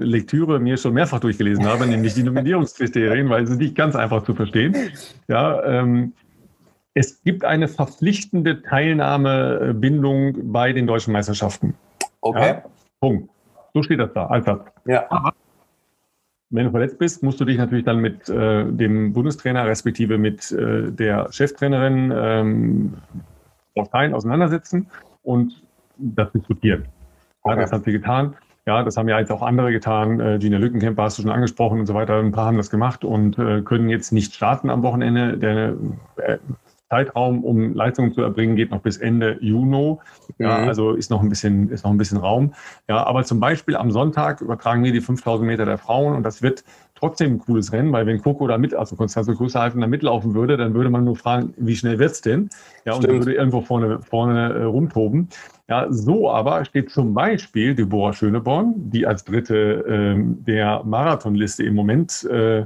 äh, Lektüre mir schon mehrfach durchgelesen habe, nämlich die <laughs> Nominierungskriterien, weil sie nicht ganz einfach zu verstehen. Ja, ähm, es gibt eine verpflichtende Teilnahmebindung bei den deutschen Meisterschaften. Okay. Ja, Punkt. So steht das da, Alltag. Ja. Aber wenn du verletzt bist, musst du dich natürlich dann mit äh, dem Bundestrainer respektive mit äh, der Cheftrainerin ähm, Parteien auseinandersetzen und das diskutieren. Ja, Das hat sie getan. Ja, das haben ja jetzt auch andere getan. Äh, Gina Lückenkämper hast du schon angesprochen und so weiter. Ein paar haben das gemacht und äh, können jetzt nicht starten am Wochenende. Der äh, Zeitraum, um Leistungen zu erbringen, geht noch bis Ende Juni. Ja, mhm. also ist noch ein bisschen, ist noch ein bisschen Raum. Ja, aber zum Beispiel am Sonntag übertragen wir die 5000 Meter der Frauen und das wird trotzdem ein cooles Rennen, weil wenn Coco da mit, also Konstanze Größerhalten da mitlaufen würde, dann würde man nur fragen, wie schnell wird's denn? Ja, Stimmt. und würde irgendwo vorne, vorne äh, rumtoben. Ja, so aber steht zum Beispiel Deborah Schöneborn, die als dritte ähm, der Marathonliste im Moment äh,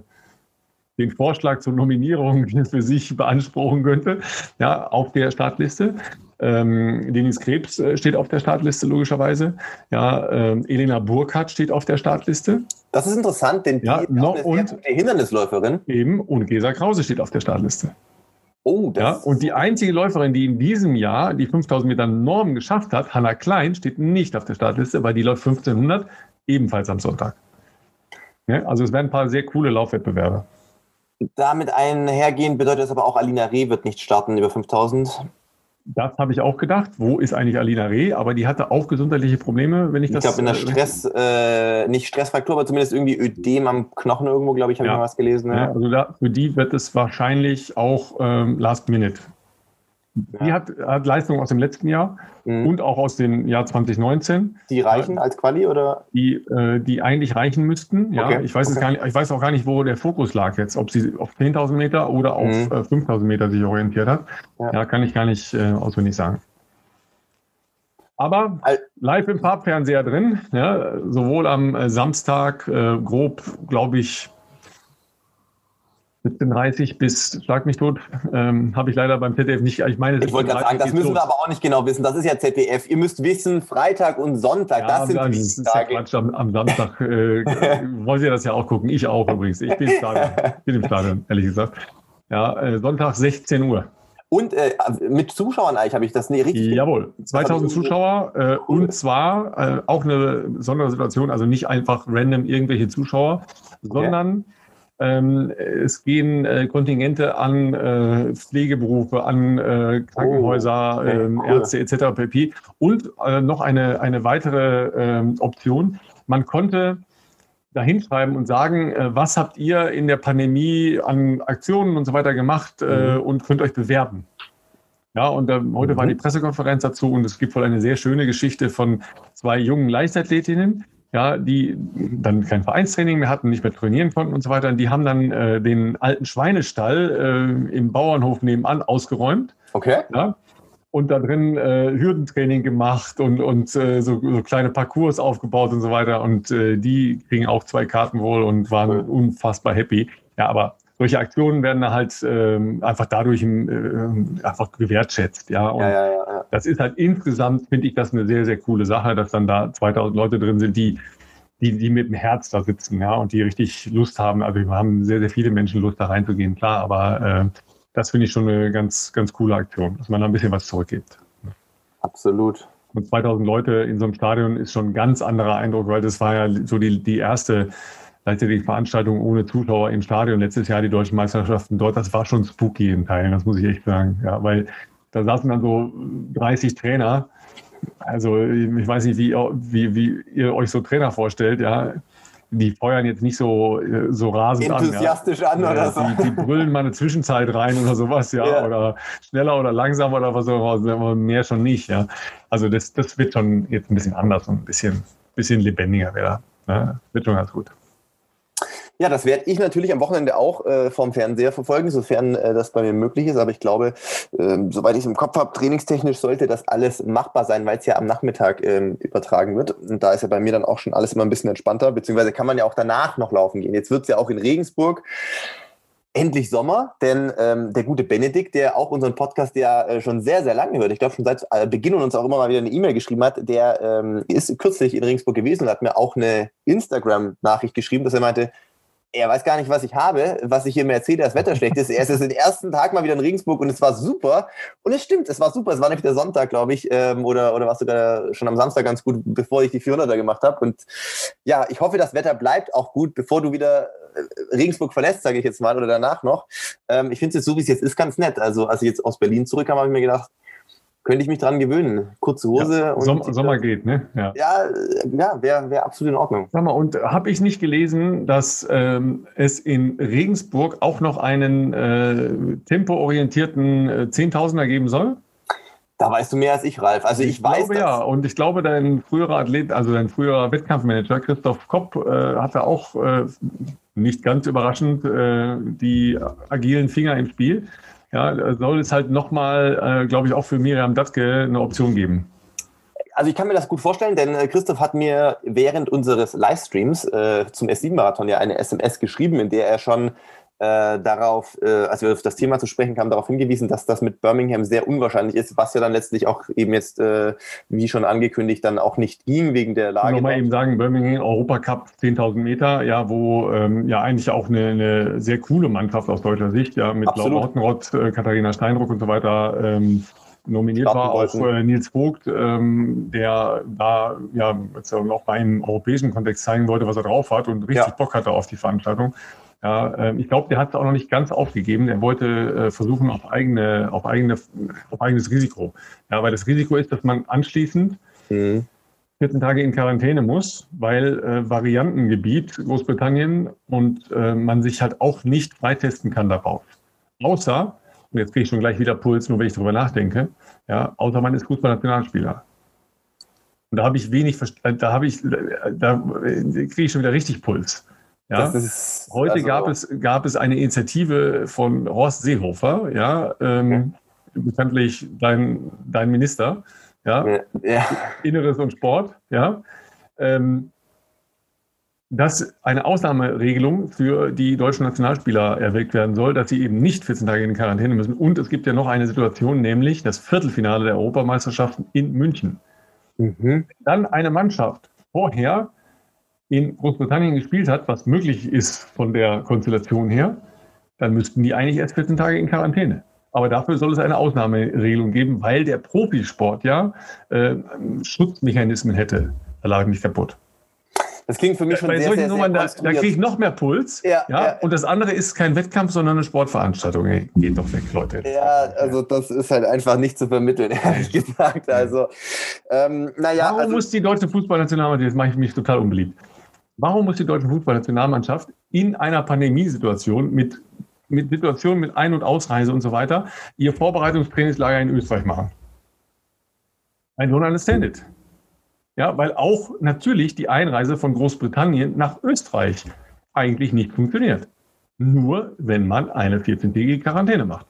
den Vorschlag zur Nominierung <laughs> für sich beanspruchen könnte, ja, auf der Startliste. Ähm, Denis Krebs äh, steht auf der Startliste, logischerweise. Ja, ähm, Elena Burkhardt steht auf der Startliste. Das ist interessant, denn die ja, ist noch und die Hindernisläuferin. Eben, und Gesa Krause steht auf der Startliste. Oh, das ja, und die einzige Läuferin, die in diesem Jahr die 5000 Meter Norm geschafft hat, Hanna Klein, steht nicht auf der Startliste, weil die läuft 1500 ebenfalls am Sonntag. Ja, also es werden ein paar sehr coole Laufwettbewerbe. Damit einhergehend bedeutet es aber auch, Alina Reh wird nicht starten über 5000. Das habe ich auch gedacht. Wo ist eigentlich Alina Reh? Aber die hatte auch gesundheitliche Probleme, wenn ich, ich das. Ich glaube, in der äh, Stress, äh, nicht Stressfraktur, aber zumindest irgendwie Ödem am Knochen irgendwo, glaube ich, habe ja. ich mal was gelesen. Ja. ja also da, für die wird es wahrscheinlich auch ähm, Last Minute die hat, hat Leistungen aus dem letzten Jahr mhm. und auch aus dem Jahr 2019. Die reichen als Quali oder? Die, äh, die eigentlich reichen müssten. Ja, okay. ich weiß okay. gar nicht, ich weiß auch gar nicht, wo der Fokus lag jetzt, ob sie auf 10.000 Meter oder auf mhm. äh, 5.000 Meter sich orientiert hat. Ja, ja kann ich gar nicht äh, auswendig sagen. Aber live im Farbfernseher drin, ja, sowohl am äh, Samstag, äh, grob, glaube ich, 17.30 bis Schlag mich tot, ähm, habe ich leider beim ZDF nicht. Ich meine, ich wollte gerade sagen, das müssen los. wir aber auch nicht genau wissen. Das ist ja ZDF. Ihr müsst wissen, Freitag und Sonntag, ja, das sind die das ist ja Quatsch. Am, am Samstag äh, <laughs> wollen Sie das ja auch gucken. Ich auch übrigens. Ich bin im Stadion, <laughs> bin im Stadion ehrlich gesagt. Ja, äh, Sonntag 16 Uhr. Und äh, mit Zuschauern eigentlich habe ich das nie richtig. Jawohl, 2000 Zuschauer äh, und zwar äh, auch eine Sondersituation, also nicht einfach random irgendwelche Zuschauer, okay. sondern es gehen äh, Kontingente an äh, Pflegeberufe, an äh, Krankenhäuser, oh, okay, ähm, cool. Ärzte etc. pp. Und noch eine, eine weitere ähm, Option. Man konnte da hinschreiben und sagen, was habt ihr in der Pandemie an Aktionen und so weiter gemacht mhm. und könnt euch bewerben. Ja, und äh, heute mhm. war die Pressekonferenz dazu und es gibt wohl eine sehr schöne Geschichte von zwei jungen Leichtathletinnen, ja, die dann kein Vereinstraining mehr hatten, nicht mehr trainieren konnten und so weiter. Und die haben dann äh, den alten Schweinestall äh, im Bauernhof nebenan ausgeräumt. Okay. Ja, und da drin äh, Hürdentraining gemacht und, und äh, so, so, kleine Parcours aufgebaut und so weiter. Und äh, die kriegen auch zwei Karten wohl und waren unfassbar happy. Ja, aber solche Aktionen werden halt ähm, einfach dadurch äh, einfach gewertschätzt. Ja, und ja, ja, ja, das ist halt insgesamt, finde ich das eine sehr, sehr coole Sache, dass dann da 2000 Leute drin sind, die, die, die mit dem Herz da sitzen, ja, und die richtig Lust haben. Also wir haben sehr, sehr viele Menschen Lust, da reinzugehen, klar, aber äh, das finde ich schon eine ganz, ganz coole Aktion, dass man da ein bisschen was zurückgibt. Absolut. Und 2000 Leute in so einem Stadion ist schon ein ganz anderer Eindruck, weil das war ja so die, die erste gleichzeitig Veranstaltungen ohne Zuschauer im Stadion. Letztes Jahr die deutschen Meisterschaften dort, das war schon spooky in Teilen, das muss ich echt sagen. Ja, weil da saßen dann so 30 Trainer. Also ich weiß nicht, wie, wie, wie ihr euch so Trainer vorstellt, ja. Die feuern jetzt nicht so, so rasend Enthusiastisch an. Ja. an oder so. Die, die, brüllen mal eine Zwischenzeit rein oder sowas, ja. ja. Oder schneller oder langsamer oder was auch immer, mehr schon nicht, ja. Also das, das wird schon jetzt ein bisschen anders und ein bisschen, bisschen lebendiger wieder. Ja. Wird schon ganz gut. Ja, das werde ich natürlich am Wochenende auch äh, vom Fernseher verfolgen, sofern äh, das bei mir möglich ist. Aber ich glaube, äh, soweit ich es im Kopf habe, trainingstechnisch sollte das alles machbar sein, weil es ja am Nachmittag ähm, übertragen wird. Und da ist ja bei mir dann auch schon alles immer ein bisschen entspannter, beziehungsweise kann man ja auch danach noch laufen gehen. Jetzt wird es ja auch in Regensburg endlich Sommer, denn ähm, der gute Benedikt, der auch unseren Podcast ja äh, schon sehr, sehr lange hört, ich glaube schon seit äh, Beginn und uns auch immer mal wieder eine E-Mail geschrieben hat, der ähm, ist kürzlich in Regensburg gewesen und hat mir auch eine Instagram-Nachricht geschrieben, dass er meinte, er weiß gar nicht, was ich habe, was ich hier mir erzähle, das Wetter schlecht <laughs> ist. Er ist jetzt den ersten Tag mal wieder in Regensburg und es war super. Und es stimmt, es war super. Es war nämlich der Sonntag, glaube ich, ähm, oder, oder war es sogar schon am Samstag ganz gut, bevor ich die 400er gemacht habe. Und ja, ich hoffe, das Wetter bleibt auch gut, bevor du wieder äh, Regensburg verlässt, sage ich jetzt mal, oder danach noch. Ähm, ich finde es jetzt so, wie es jetzt ist, ganz nett. Also, als ich jetzt aus Berlin zurückkam, habe ich mir gedacht, könnte ich mich dran gewöhnen. Kurze Hose ja, und. Sommer, Sommer geht, ne? Ja, ja, ja wäre wär absolut in Ordnung. Sag mal, und habe ich nicht gelesen, dass ähm, es in Regensburg auch noch einen äh, tempoorientierten äh, Zehntausender geben soll? Da weißt du mehr als ich, Ralf. Also ich, ich weiß glaube, ja. Und ich glaube, dein früherer Athlet, also dein früherer Wettkampfmanager Christoph Kopp, äh, hatte auch äh, nicht ganz überraschend äh, die agilen Finger im Spiel ja, soll es halt nochmal, äh, glaube ich, auch für Miriam Dattke eine Option geben. Also ich kann mir das gut vorstellen, denn äh, Christoph hat mir während unseres Livestreams äh, zum S7-Marathon ja eine SMS geschrieben, in der er schon äh, darauf, äh, als wir auf das Thema zu sprechen kamen, darauf hingewiesen, dass das mit Birmingham sehr unwahrscheinlich ist, was ja dann letztlich auch eben jetzt, äh, wie schon angekündigt, dann auch nicht ging wegen der Lage. Nochmal eben sagen, Birmingham Europacup 10.000 Meter, ja, wo ähm, ja eigentlich auch eine, eine, sehr coole Mannschaft aus deutscher Sicht, ja, mit Absolut. Laura Hottenrott, äh, Katharina Steinruck und so weiter, ähm, nominiert war auch äh, Nils Vogt, ähm, der da ja auch bei einem europäischen Kontext zeigen wollte, was er drauf hat und richtig ja. Bock hatte auf die Veranstaltung. Ja, ähm, ich glaube, der hat es auch noch nicht ganz aufgegeben. Er wollte äh, versuchen auf eigene, auf eigene, auf eigenes Risiko. Ja, weil das Risiko ist, dass man anschließend mhm. 14 Tage in Quarantäne muss, weil äh, Variantengebiet Großbritannien und äh, man sich halt auch nicht freitesten kann darauf. Außer, und jetzt kriege ich schon gleich wieder Puls, nur wenn ich darüber nachdenke, ja, außer man ist Fußballnationalspieler. Und da habe ich wenig, da habe ich, da kriege ich schon wieder richtig Puls. Ja, ist, heute also, gab, es, gab es eine Initiative von Horst Seehofer, ja, ähm, okay. bekanntlich dein, dein Minister, ja, ja, Inneres und Sport, ja, ähm, dass eine Ausnahmeregelung für die deutschen Nationalspieler erwägt werden soll, dass sie eben nicht 14 Tage in Quarantäne müssen. Und es gibt ja noch eine Situation, nämlich das Viertelfinale der Europameisterschaften in München. Mhm. Dann eine Mannschaft vorher in Großbritannien gespielt hat, was möglich ist von der Konstellation her, dann müssten die eigentlich erst 14 Tage in Quarantäne. Aber dafür soll es eine Ausnahmeregelung geben, weil der Profisport ja äh, Schutzmechanismen hätte. Da lag nicht kaputt. Das klingt für mich schon Bei sehr, sehr, Nummern, sehr da, da kriege ich noch mehr Puls. Ja, ja, ja, Und das andere ist kein Wettkampf, sondern eine Sportveranstaltung. Hey, geht doch weg, Leute. Ja, also das ist halt einfach nicht zu vermitteln, <laughs> ehrlich gesagt. Also, ähm, naja. Warum also, muss die deutsche Fußballnationalmannschaft, jetzt mache ich mich total unbeliebt, Warum muss die deutsche Fußballnationalmannschaft in einer Pandemiesituation mit, mit Situationen mit Ein- und Ausreise und so weiter ihr Vorbereitungstrainingslager in Österreich machen? I don't understand it. Ja, weil auch natürlich die Einreise von Großbritannien nach Österreich eigentlich nicht funktioniert. Nur wenn man eine 14-tägige Quarantäne macht.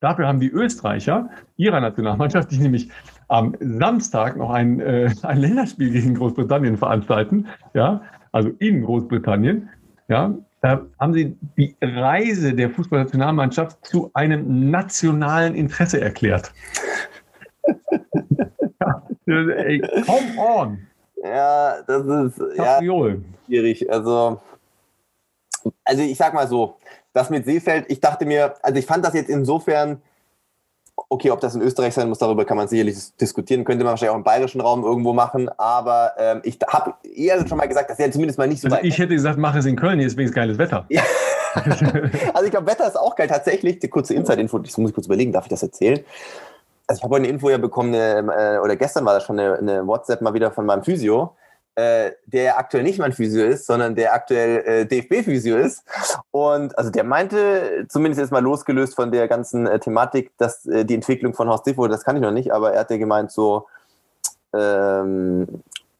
Dafür haben die Österreicher ihrer Nationalmannschaft, die nämlich am Samstag noch ein, äh, ein Länderspiel gegen Großbritannien veranstalten, ja, also in Großbritannien, ja, da haben sie die Reise der Fußballnationalmannschaft zu einem nationalen Interesse erklärt. <laughs> ja, ey, come on! Ja, das ist ja, schwierig. Also, also ich sag mal so, das mit Seefeld, ich dachte mir, also ich fand das jetzt insofern Okay, ob das in Österreich sein muss, darüber kann man sicherlich diskutieren. Könnte man wahrscheinlich auch im bayerischen Raum irgendwo machen. Aber ähm, ich habe eher schon mal gesagt, dass er zumindest mal nicht so also weit. Ich hätte gesagt, mache es in Köln, hier ist wenigstens geiles Wetter. Ja. <laughs> also ich glaube, Wetter ist auch geil. Tatsächlich, die kurze Inside-Info, das muss ich kurz überlegen, darf ich das erzählen? Also ich habe heute eine Info ja bekommen, eine, äh, oder gestern war das schon eine, eine WhatsApp mal wieder von meinem Physio äh, der aktuell nicht mein Physio ist, sondern der aktuell äh, DFB-Physio ist. Und also der meinte, zumindest jetzt mal losgelöst von der ganzen äh, Thematik, dass äh, die Entwicklung von Horst Diffo, das kann ich noch nicht, aber er hat ja gemeint, so ähm,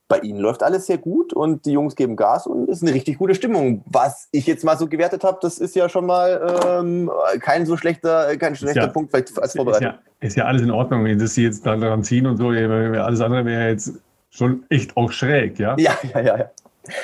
bei ihnen läuft alles sehr gut und die Jungs geben Gas und es ist eine richtig gute Stimmung. Was ich jetzt mal so gewertet habe, das ist ja schon mal ähm, kein so schlechter, kein schlechter ja, Punkt vielleicht als Vorbereitung. Ist ja, ist ja alles in Ordnung, wenn sie jetzt daran ziehen und so. Alles andere wäre jetzt schon echt auch schräg, ja? Ja, ja, ja. ja.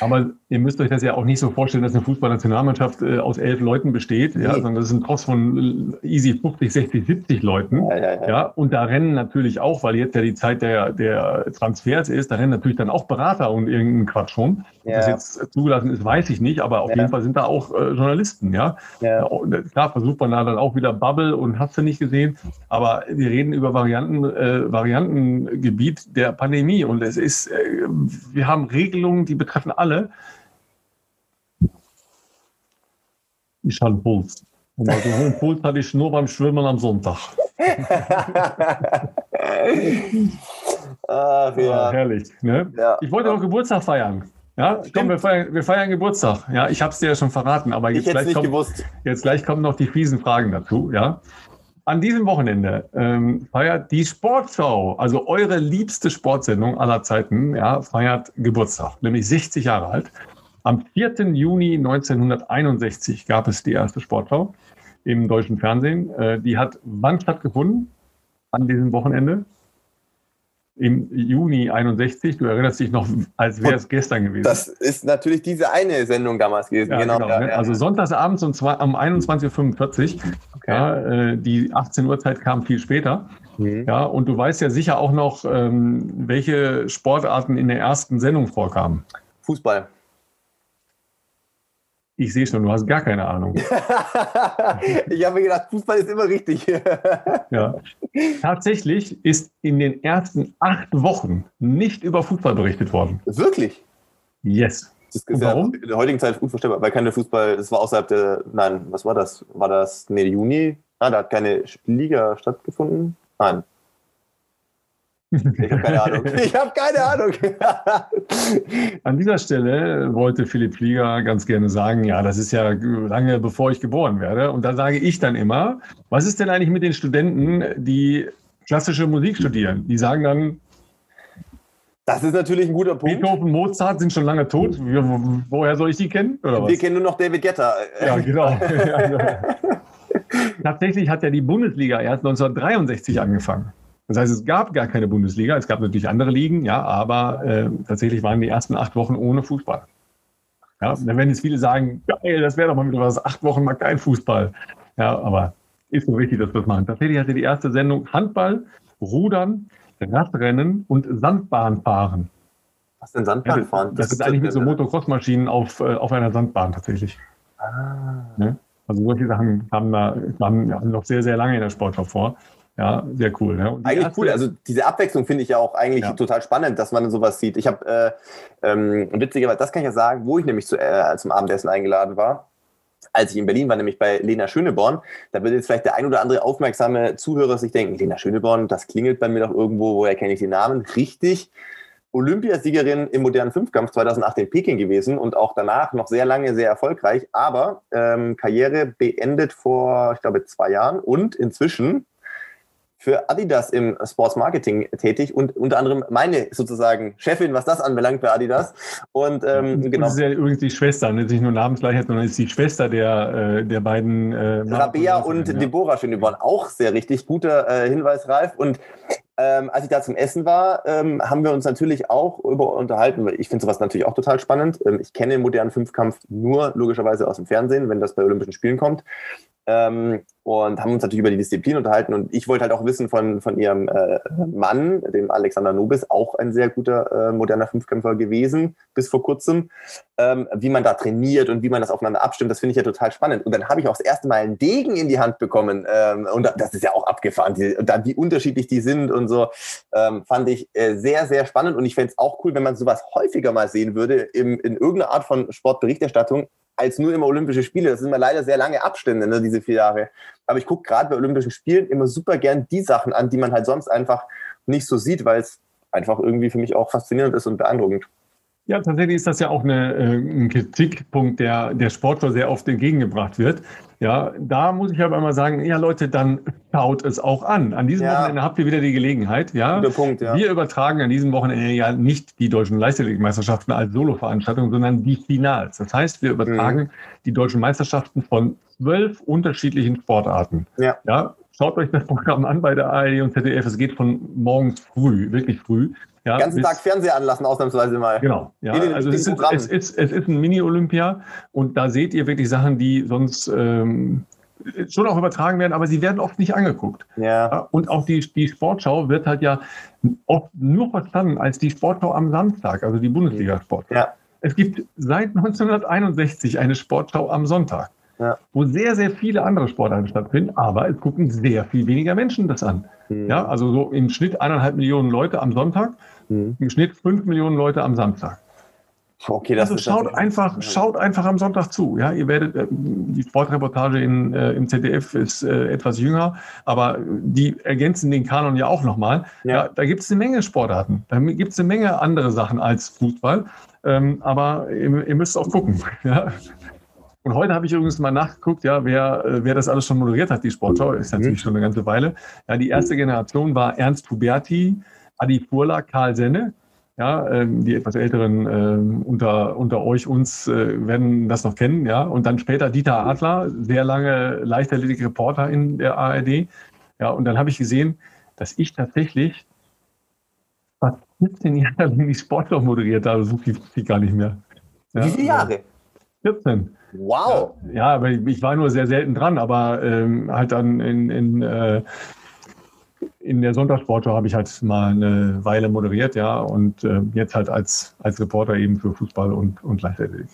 Aber ihr müsst euch das ja auch nicht so vorstellen, dass eine Fußballnationalmannschaft äh, aus elf Leuten besteht, nee. ja, sondern das ist ein Tross von äh, easy 50, 60, 70 Leuten. Ja, ja, ja. ja, und da rennen natürlich auch, weil jetzt ja die Zeit der, der Transfers ist, da rennen natürlich dann auch Berater und irgendein Quatsch rum. Ja. Ob das jetzt zugelassen ist, weiß ich nicht, aber auf jeden Fall sind da auch äh, Journalisten, ja. ja. Äh, klar versucht man da dann auch wieder Bubble und hast du nicht gesehen, aber wir reden über Varianten, äh, Variantengebiet der Pandemie und es ist, äh, wir haben Regelungen, die betreffen alle. Ich habe Puls. Und also hohen Puls hatte ich nur beim Schwimmen am Sonntag. <laughs> Ach, ja. Ah, herrlich. Ne? Ja. Ich wollte noch Geburtstag feiern. Ja, komm, wir feiern, wir feiern Geburtstag. Ja, ich habe es dir ja schon verraten, aber jetzt gleich, kommt, jetzt gleich kommen noch die fiesen Fragen dazu. Ja, an diesem Wochenende ähm, feiert die Sportschau, also eure liebste Sportsendung aller Zeiten, ja, feiert Geburtstag, nämlich 60 Jahre alt. Am 4. Juni 1961 gab es die erste Sportschau im deutschen Fernsehen. Äh, die hat wann stattgefunden? An diesem Wochenende? im Juni 61. Du erinnerst dich noch, als wäre es gestern gewesen. Das ist natürlich diese eine Sendung damals gewesen. Ja, genau. genau ja, ne? Also sonntagsabends um, zwei, um 21.45 Uhr. Okay. Ja, äh, die 18 Uhr Zeit kam viel später. Mhm. Ja, und du weißt ja sicher auch noch, ähm, welche Sportarten in der ersten Sendung vorkamen. Fußball. Ich sehe schon, du hast gar keine Ahnung. <laughs> ich habe mir gedacht, Fußball ist immer richtig. <laughs> ja. Tatsächlich ist in den ersten acht Wochen nicht über Fußball berichtet worden. Wirklich? Yes. Das ist ja warum? in der heutigen Zeit unvorstellbar, weil keine Fußball, das war außerhalb der, nein, was war das? War das, nee, Juni? Ah, da hat keine Liga stattgefunden? Nein. Ich habe keine Ahnung. <laughs> Ich habe keine Ahnung. <laughs> An dieser Stelle wollte Philipp Flieger ganz gerne sagen, ja, das ist ja lange bevor ich geboren werde. Und da sage ich dann immer, was ist denn eigentlich mit den Studenten, die klassische Musik studieren? Die sagen dann, das ist natürlich ein guter Punkt. Beethoven, Mozart sind schon lange tot. Woher soll ich die kennen? Wir kennen nur noch David Guetta. Ja, genau. <laughs> Tatsächlich hat ja die Bundesliga erst 1963 angefangen. Das heißt, es gab gar keine Bundesliga. Es gab natürlich andere Ligen, ja, aber äh, tatsächlich waren die ersten acht Wochen ohne Fußball. Ja, dann werden jetzt viele sagen, geil, das wäre doch mal wieder was, acht Wochen mal kein Fußball. Ja, aber ist so wichtig, dass wir das machen. Tatsächlich hatte die erste Sendung Handball, Rudern, Radrennen und Sandbahnfahren. Was denn Sandbahnfahren? Ja, das, das ist eigentlich mit so Motocross-Maschinen auf, äh, auf einer Sandbahn tatsächlich. Ah. Ne? Also solche Sachen haben da, waren ja, noch sehr, sehr lange in der Sportschau vor. Ja, sehr cool. Ne? Eigentlich erste, cool. Also diese Abwechslung finde ich ja auch eigentlich ja. total spannend, dass man sowas sieht. Ich habe äh, ähm, witzigerweise, das kann ich ja sagen, wo ich nämlich zu, äh, zum Abendessen eingeladen war. Als ich in Berlin war, nämlich bei Lena Schöneborn, da wird jetzt vielleicht der ein oder andere aufmerksame Zuhörer sich denken, Lena Schöneborn, das klingelt bei mir doch irgendwo, woher kenne ich den Namen? Richtig. Olympiasiegerin im modernen Fünfkampf 2008 in Peking gewesen und auch danach noch sehr lange sehr erfolgreich, aber ähm, Karriere beendet vor, ich glaube, zwei Jahren und inzwischen für Adidas im Sports Marketing tätig und unter anderem meine sozusagen Chefin, was das anbelangt bei Adidas. Und ähm, genau. Das ist ja übrigens die Schwester, nicht nur Namensgleichheit, sondern ist die Schwester der, äh, der beiden. Äh, Rabea und ja. Deborah Schöneborn. Auch sehr richtig. Guter äh, Hinweis, Ralf. Und ähm, als ich da zum Essen war, ähm, haben wir uns natürlich auch über unterhalten. Ich finde sowas natürlich auch total spannend. Ähm, ich kenne den modernen Fünfkampf nur logischerweise aus dem Fernsehen, wenn das bei Olympischen Spielen kommt ähm, und haben uns natürlich über die Disziplin unterhalten. Und ich wollte halt auch wissen von, von ihrem äh, Mann, dem Alexander Nobis, auch ein sehr guter äh, moderner Fünfkämpfer gewesen, bis vor kurzem, ähm, wie man da trainiert und wie man das aufeinander abstimmt. Das finde ich ja total spannend. Und dann habe ich auch das erste Mal einen Degen in die Hand bekommen. Ähm, und das ist ja auch abgefahren, die, da, wie unterschiedlich die sind und so, ähm, fand ich äh, sehr, sehr spannend. Und ich fände es auch cool, wenn man sowas häufiger mal sehen würde im, in irgendeiner Art von Sportberichterstattung als nur immer Olympische Spiele. Das sind immer leider sehr lange Abstände, ne, diese vier Jahre. Aber ich gucke gerade bei Olympischen Spielen immer super gern die Sachen an, die man halt sonst einfach nicht so sieht, weil es einfach irgendwie für mich auch faszinierend ist und beeindruckend. Ja, tatsächlich ist das ja auch eine, äh, ein Kritikpunkt, der der Sportler sehr oft entgegengebracht wird. Ja, da muss ich aber immer sagen, ja Leute, dann schaut es auch an. An diesem ja. Wochenende habt ihr wieder die Gelegenheit. Ja, Guter Punkt, ja. Wir übertragen an diesem Wochenende ja nicht die deutschen Leichtathletikmeisterschaften als Solo-Veranstaltung, sondern die Finals. Das heißt, wir übertragen mhm. die deutschen Meisterschaften von zwölf unterschiedlichen Sportarten. Ja. ja. Schaut euch das Programm an bei der ARD und ZDF. Es geht von morgens früh, wirklich früh, ja, den ganzen bis, Tag Fernseher anlassen, ausnahmsweise mal. Genau. Ja, den, also es ist, es, ist, es ist ein Mini-Olympia und da seht ihr wirklich Sachen, die sonst ähm, schon auch übertragen werden, aber sie werden oft nicht angeguckt. Ja. ja. Und auch die, die Sportschau wird halt ja oft nur verstanden als die Sportschau am Samstag, also die Bundesliga-Sportschau. Ja. Es gibt seit 1961 eine Sportschau am Sonntag, ja. wo sehr, sehr viele andere Sportarten stattfinden, aber es gucken sehr viel weniger Menschen das an. Mhm. Ja, also so im Schnitt eineinhalb Millionen Leute am Sonntag Mhm. Im Schnitt 5 Millionen Leute am Samstag. Okay, also schaut einfach, schaut einfach am Sonntag zu. Ja, ihr werdet äh, die Sportreportage in, äh, im ZDF ist äh, etwas jünger, aber die ergänzen den Kanon ja auch nochmal. Ja. ja da gibt es eine Menge Sportarten, da gibt es eine Menge andere Sachen als Fußball. Ähm, aber ihr, ihr, müsst auch gucken. <laughs> Ja. Und heute habe ich übrigens mal nachgeguckt, ja, wer, äh, wer das alles schon moderiert hat, die Sportschau, ist natürlich mhm. schon eine ganze Weile. Ja, die erste Generation war Ernst Huberti, Adi Furla, Karl Senne. Ja, ähm, die etwas Älteren äh, unter, unter euch, uns äh, werden das noch kennen. Ja, und dann später Dieter Adler, sehr lange Leichtathletik-Reporter in der ARD. Ja, und dann habe ich gesehen, dass ich tatsächlich fast 17 Jahre lang die Sportschau moderiert habe. So viel, viel gar nicht mehr. Ja, Wie viele Jahre? 14. Wow. Ja, ja, aber ich war nur sehr selten dran, aber ähm, halt dann in, in äh, in der Sonntagssportschau habe ich halt mal eine Weile moderiert, ja, und äh, jetzt halt als, als Reporter eben für Fußball und, und Leichtathletik.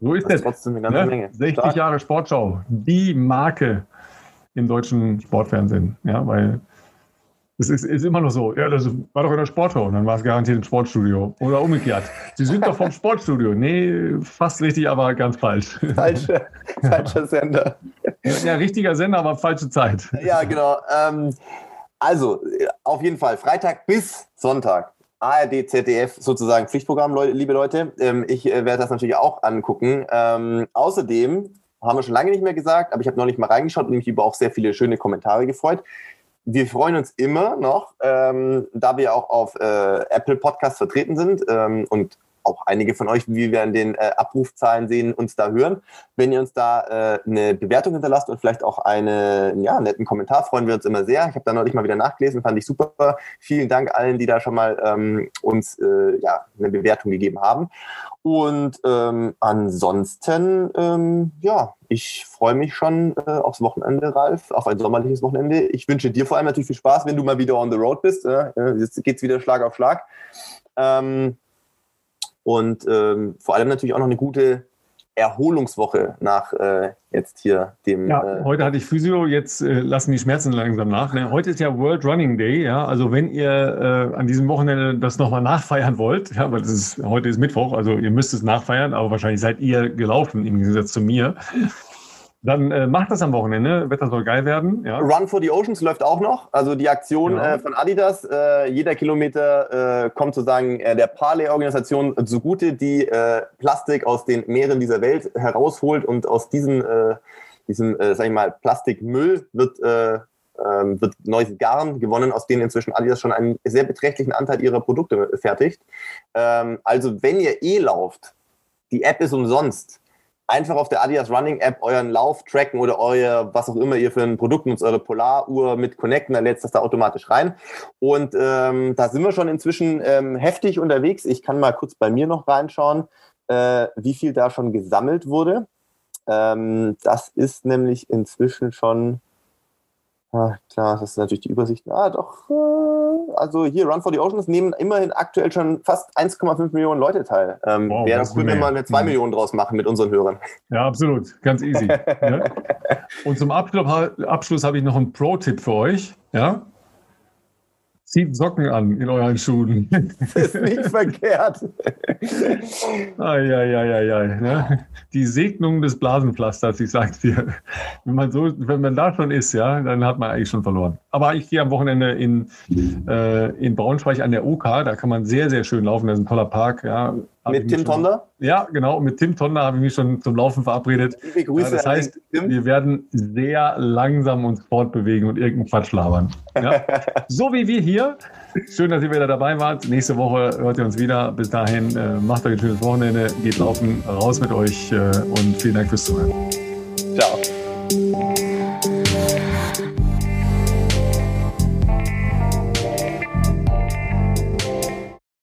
So ist das. Ist trotzdem eine ganze ne? Menge. 60 Stark. Jahre Sportschau, die Marke im deutschen Sportfernsehen, ja, weil es ist, ist, immer noch so. Ja, das war doch in der Sportschau und dann war es garantiert ein Sportstudio. Oder umgekehrt. Sie sind doch vom Sportstudio. Nee, fast richtig, aber ganz falsch. Falsche, falscher Sender. Ja, richtiger Sender, aber falsche Zeit. Ja, genau. Ähm, also, auf jeden Fall, Freitag bis Sonntag. ARD, ZDF sozusagen Pflichtprogramm, liebe Leute. Ähm, ich äh, werde das natürlich auch angucken. Ähm, außerdem haben wir schon lange nicht mehr gesagt, aber ich habe noch nicht mal reingeschaut und mich über auch sehr viele schöne Kommentare gefreut wir freuen uns immer noch, ähm, da wir auch auf äh, Apple Podcasts vertreten sind ähm, und auch einige von euch, wie wir an den äh, Abrufzahlen sehen, uns da hören. Wenn ihr uns da äh, eine Bewertung hinterlasst und vielleicht auch einen ja, netten Kommentar, freuen wir uns immer sehr. Ich habe da neulich mal wieder nachgelesen, fand ich super. Vielen Dank allen, die da schon mal ähm, uns äh, ja, eine Bewertung gegeben haben. Und ähm, ansonsten, ähm, ja, ich freue mich schon äh, aufs Wochenende, Ralf, auf ein sommerliches Wochenende. Ich wünsche dir vor allem natürlich viel Spaß, wenn du mal wieder on the road bist. Äh, jetzt geht's wieder Schlag auf Schlag. Ähm, und ähm, vor allem natürlich auch noch eine gute Erholungswoche nach äh, jetzt hier dem. Ja, äh, heute hatte ich Physio, jetzt äh, lassen die Schmerzen langsam nach. Ne? Heute ist ja World Running Day, ja. Also wenn ihr äh, an diesem Wochenende das nochmal nachfeiern wollt, ja, weil das ist, heute ist Mittwoch, also ihr müsst es nachfeiern, aber wahrscheinlich seid ihr gelaufen im Gegensatz zu mir. Dann äh, macht das am Wochenende. Wetter soll geil werden. Ja. Run for the Oceans läuft auch noch. Also die Aktion ja. äh, von Adidas. Äh, jeder Kilometer äh, kommt sozusagen äh, der Parley-Organisation zugute, die äh, Plastik aus den Meeren dieser Welt herausholt und aus diesen, diesem, sag ich mal, Plastikmüll wird, ähm, wird neues Garn gewonnen, aus denen inzwischen Adidas schon einen sehr beträchtlichen Anteil ihrer Produkte fertigt. Ähm, also wenn ihr eh lauft, die App ist umsonst einfach auf der Adidas Running App euren Lauf tracken oder euer, was auch immer ihr für ein Produkt nutzt, eure Polaruhr mit connecten, dann lädt das da automatisch rein. Und ähm, da sind wir schon inzwischen ähm, heftig unterwegs. Ich kann mal kurz bei mir noch reinschauen, äh, wie viel da schon gesammelt wurde. Ähm, das ist nämlich inzwischen schon Ah, klar, das ist natürlich die Übersicht. Ah, doch. Äh, also hier, Run for the Oceans nehmen immerhin aktuell schon fast 1,5 Millionen Leute teil. Ähm, wow, Wäre das cool, wenn wir eine 2 mhm. Millionen draus machen mit unseren Hörern. Ja, absolut. Ganz easy. ja. <laughs> Und zum Abschluss, habe ich noch einen Pro-Tipp für euch. Ja? Zieht Socken an in euren Schuhen. Das ist nicht <laughs> verkehrt. Eieieiei. Ne? Die Segnung des Blasenpflasters, ich sag's dir. Wenn man, so, wenn man da schon ist, ja, dann hat man eigentlich schon verloren. Aber ich gehe am Wochenende in, äh, in Braunschweig an der OK. Da kann man sehr, sehr schön laufen. Das ist ein toller Park. Ja. Mit Tim Tonder? Ja, genau. Mit Tim Tonder habe ich mich schon zum Laufen verabredet. Liebe Grüße. Ja, das heißt, wir werden sehr langsam uns fortbewegen und irgendeinen Quatsch labern. Ja? <laughs> so wie wir hier. Schön, dass ihr wieder dabei wart. Nächste Woche hört ihr uns wieder. Bis dahin, äh, macht euch ein schönes Wochenende, geht laufen, raus mit euch äh, und vielen Dank fürs Zuhören. Ciao.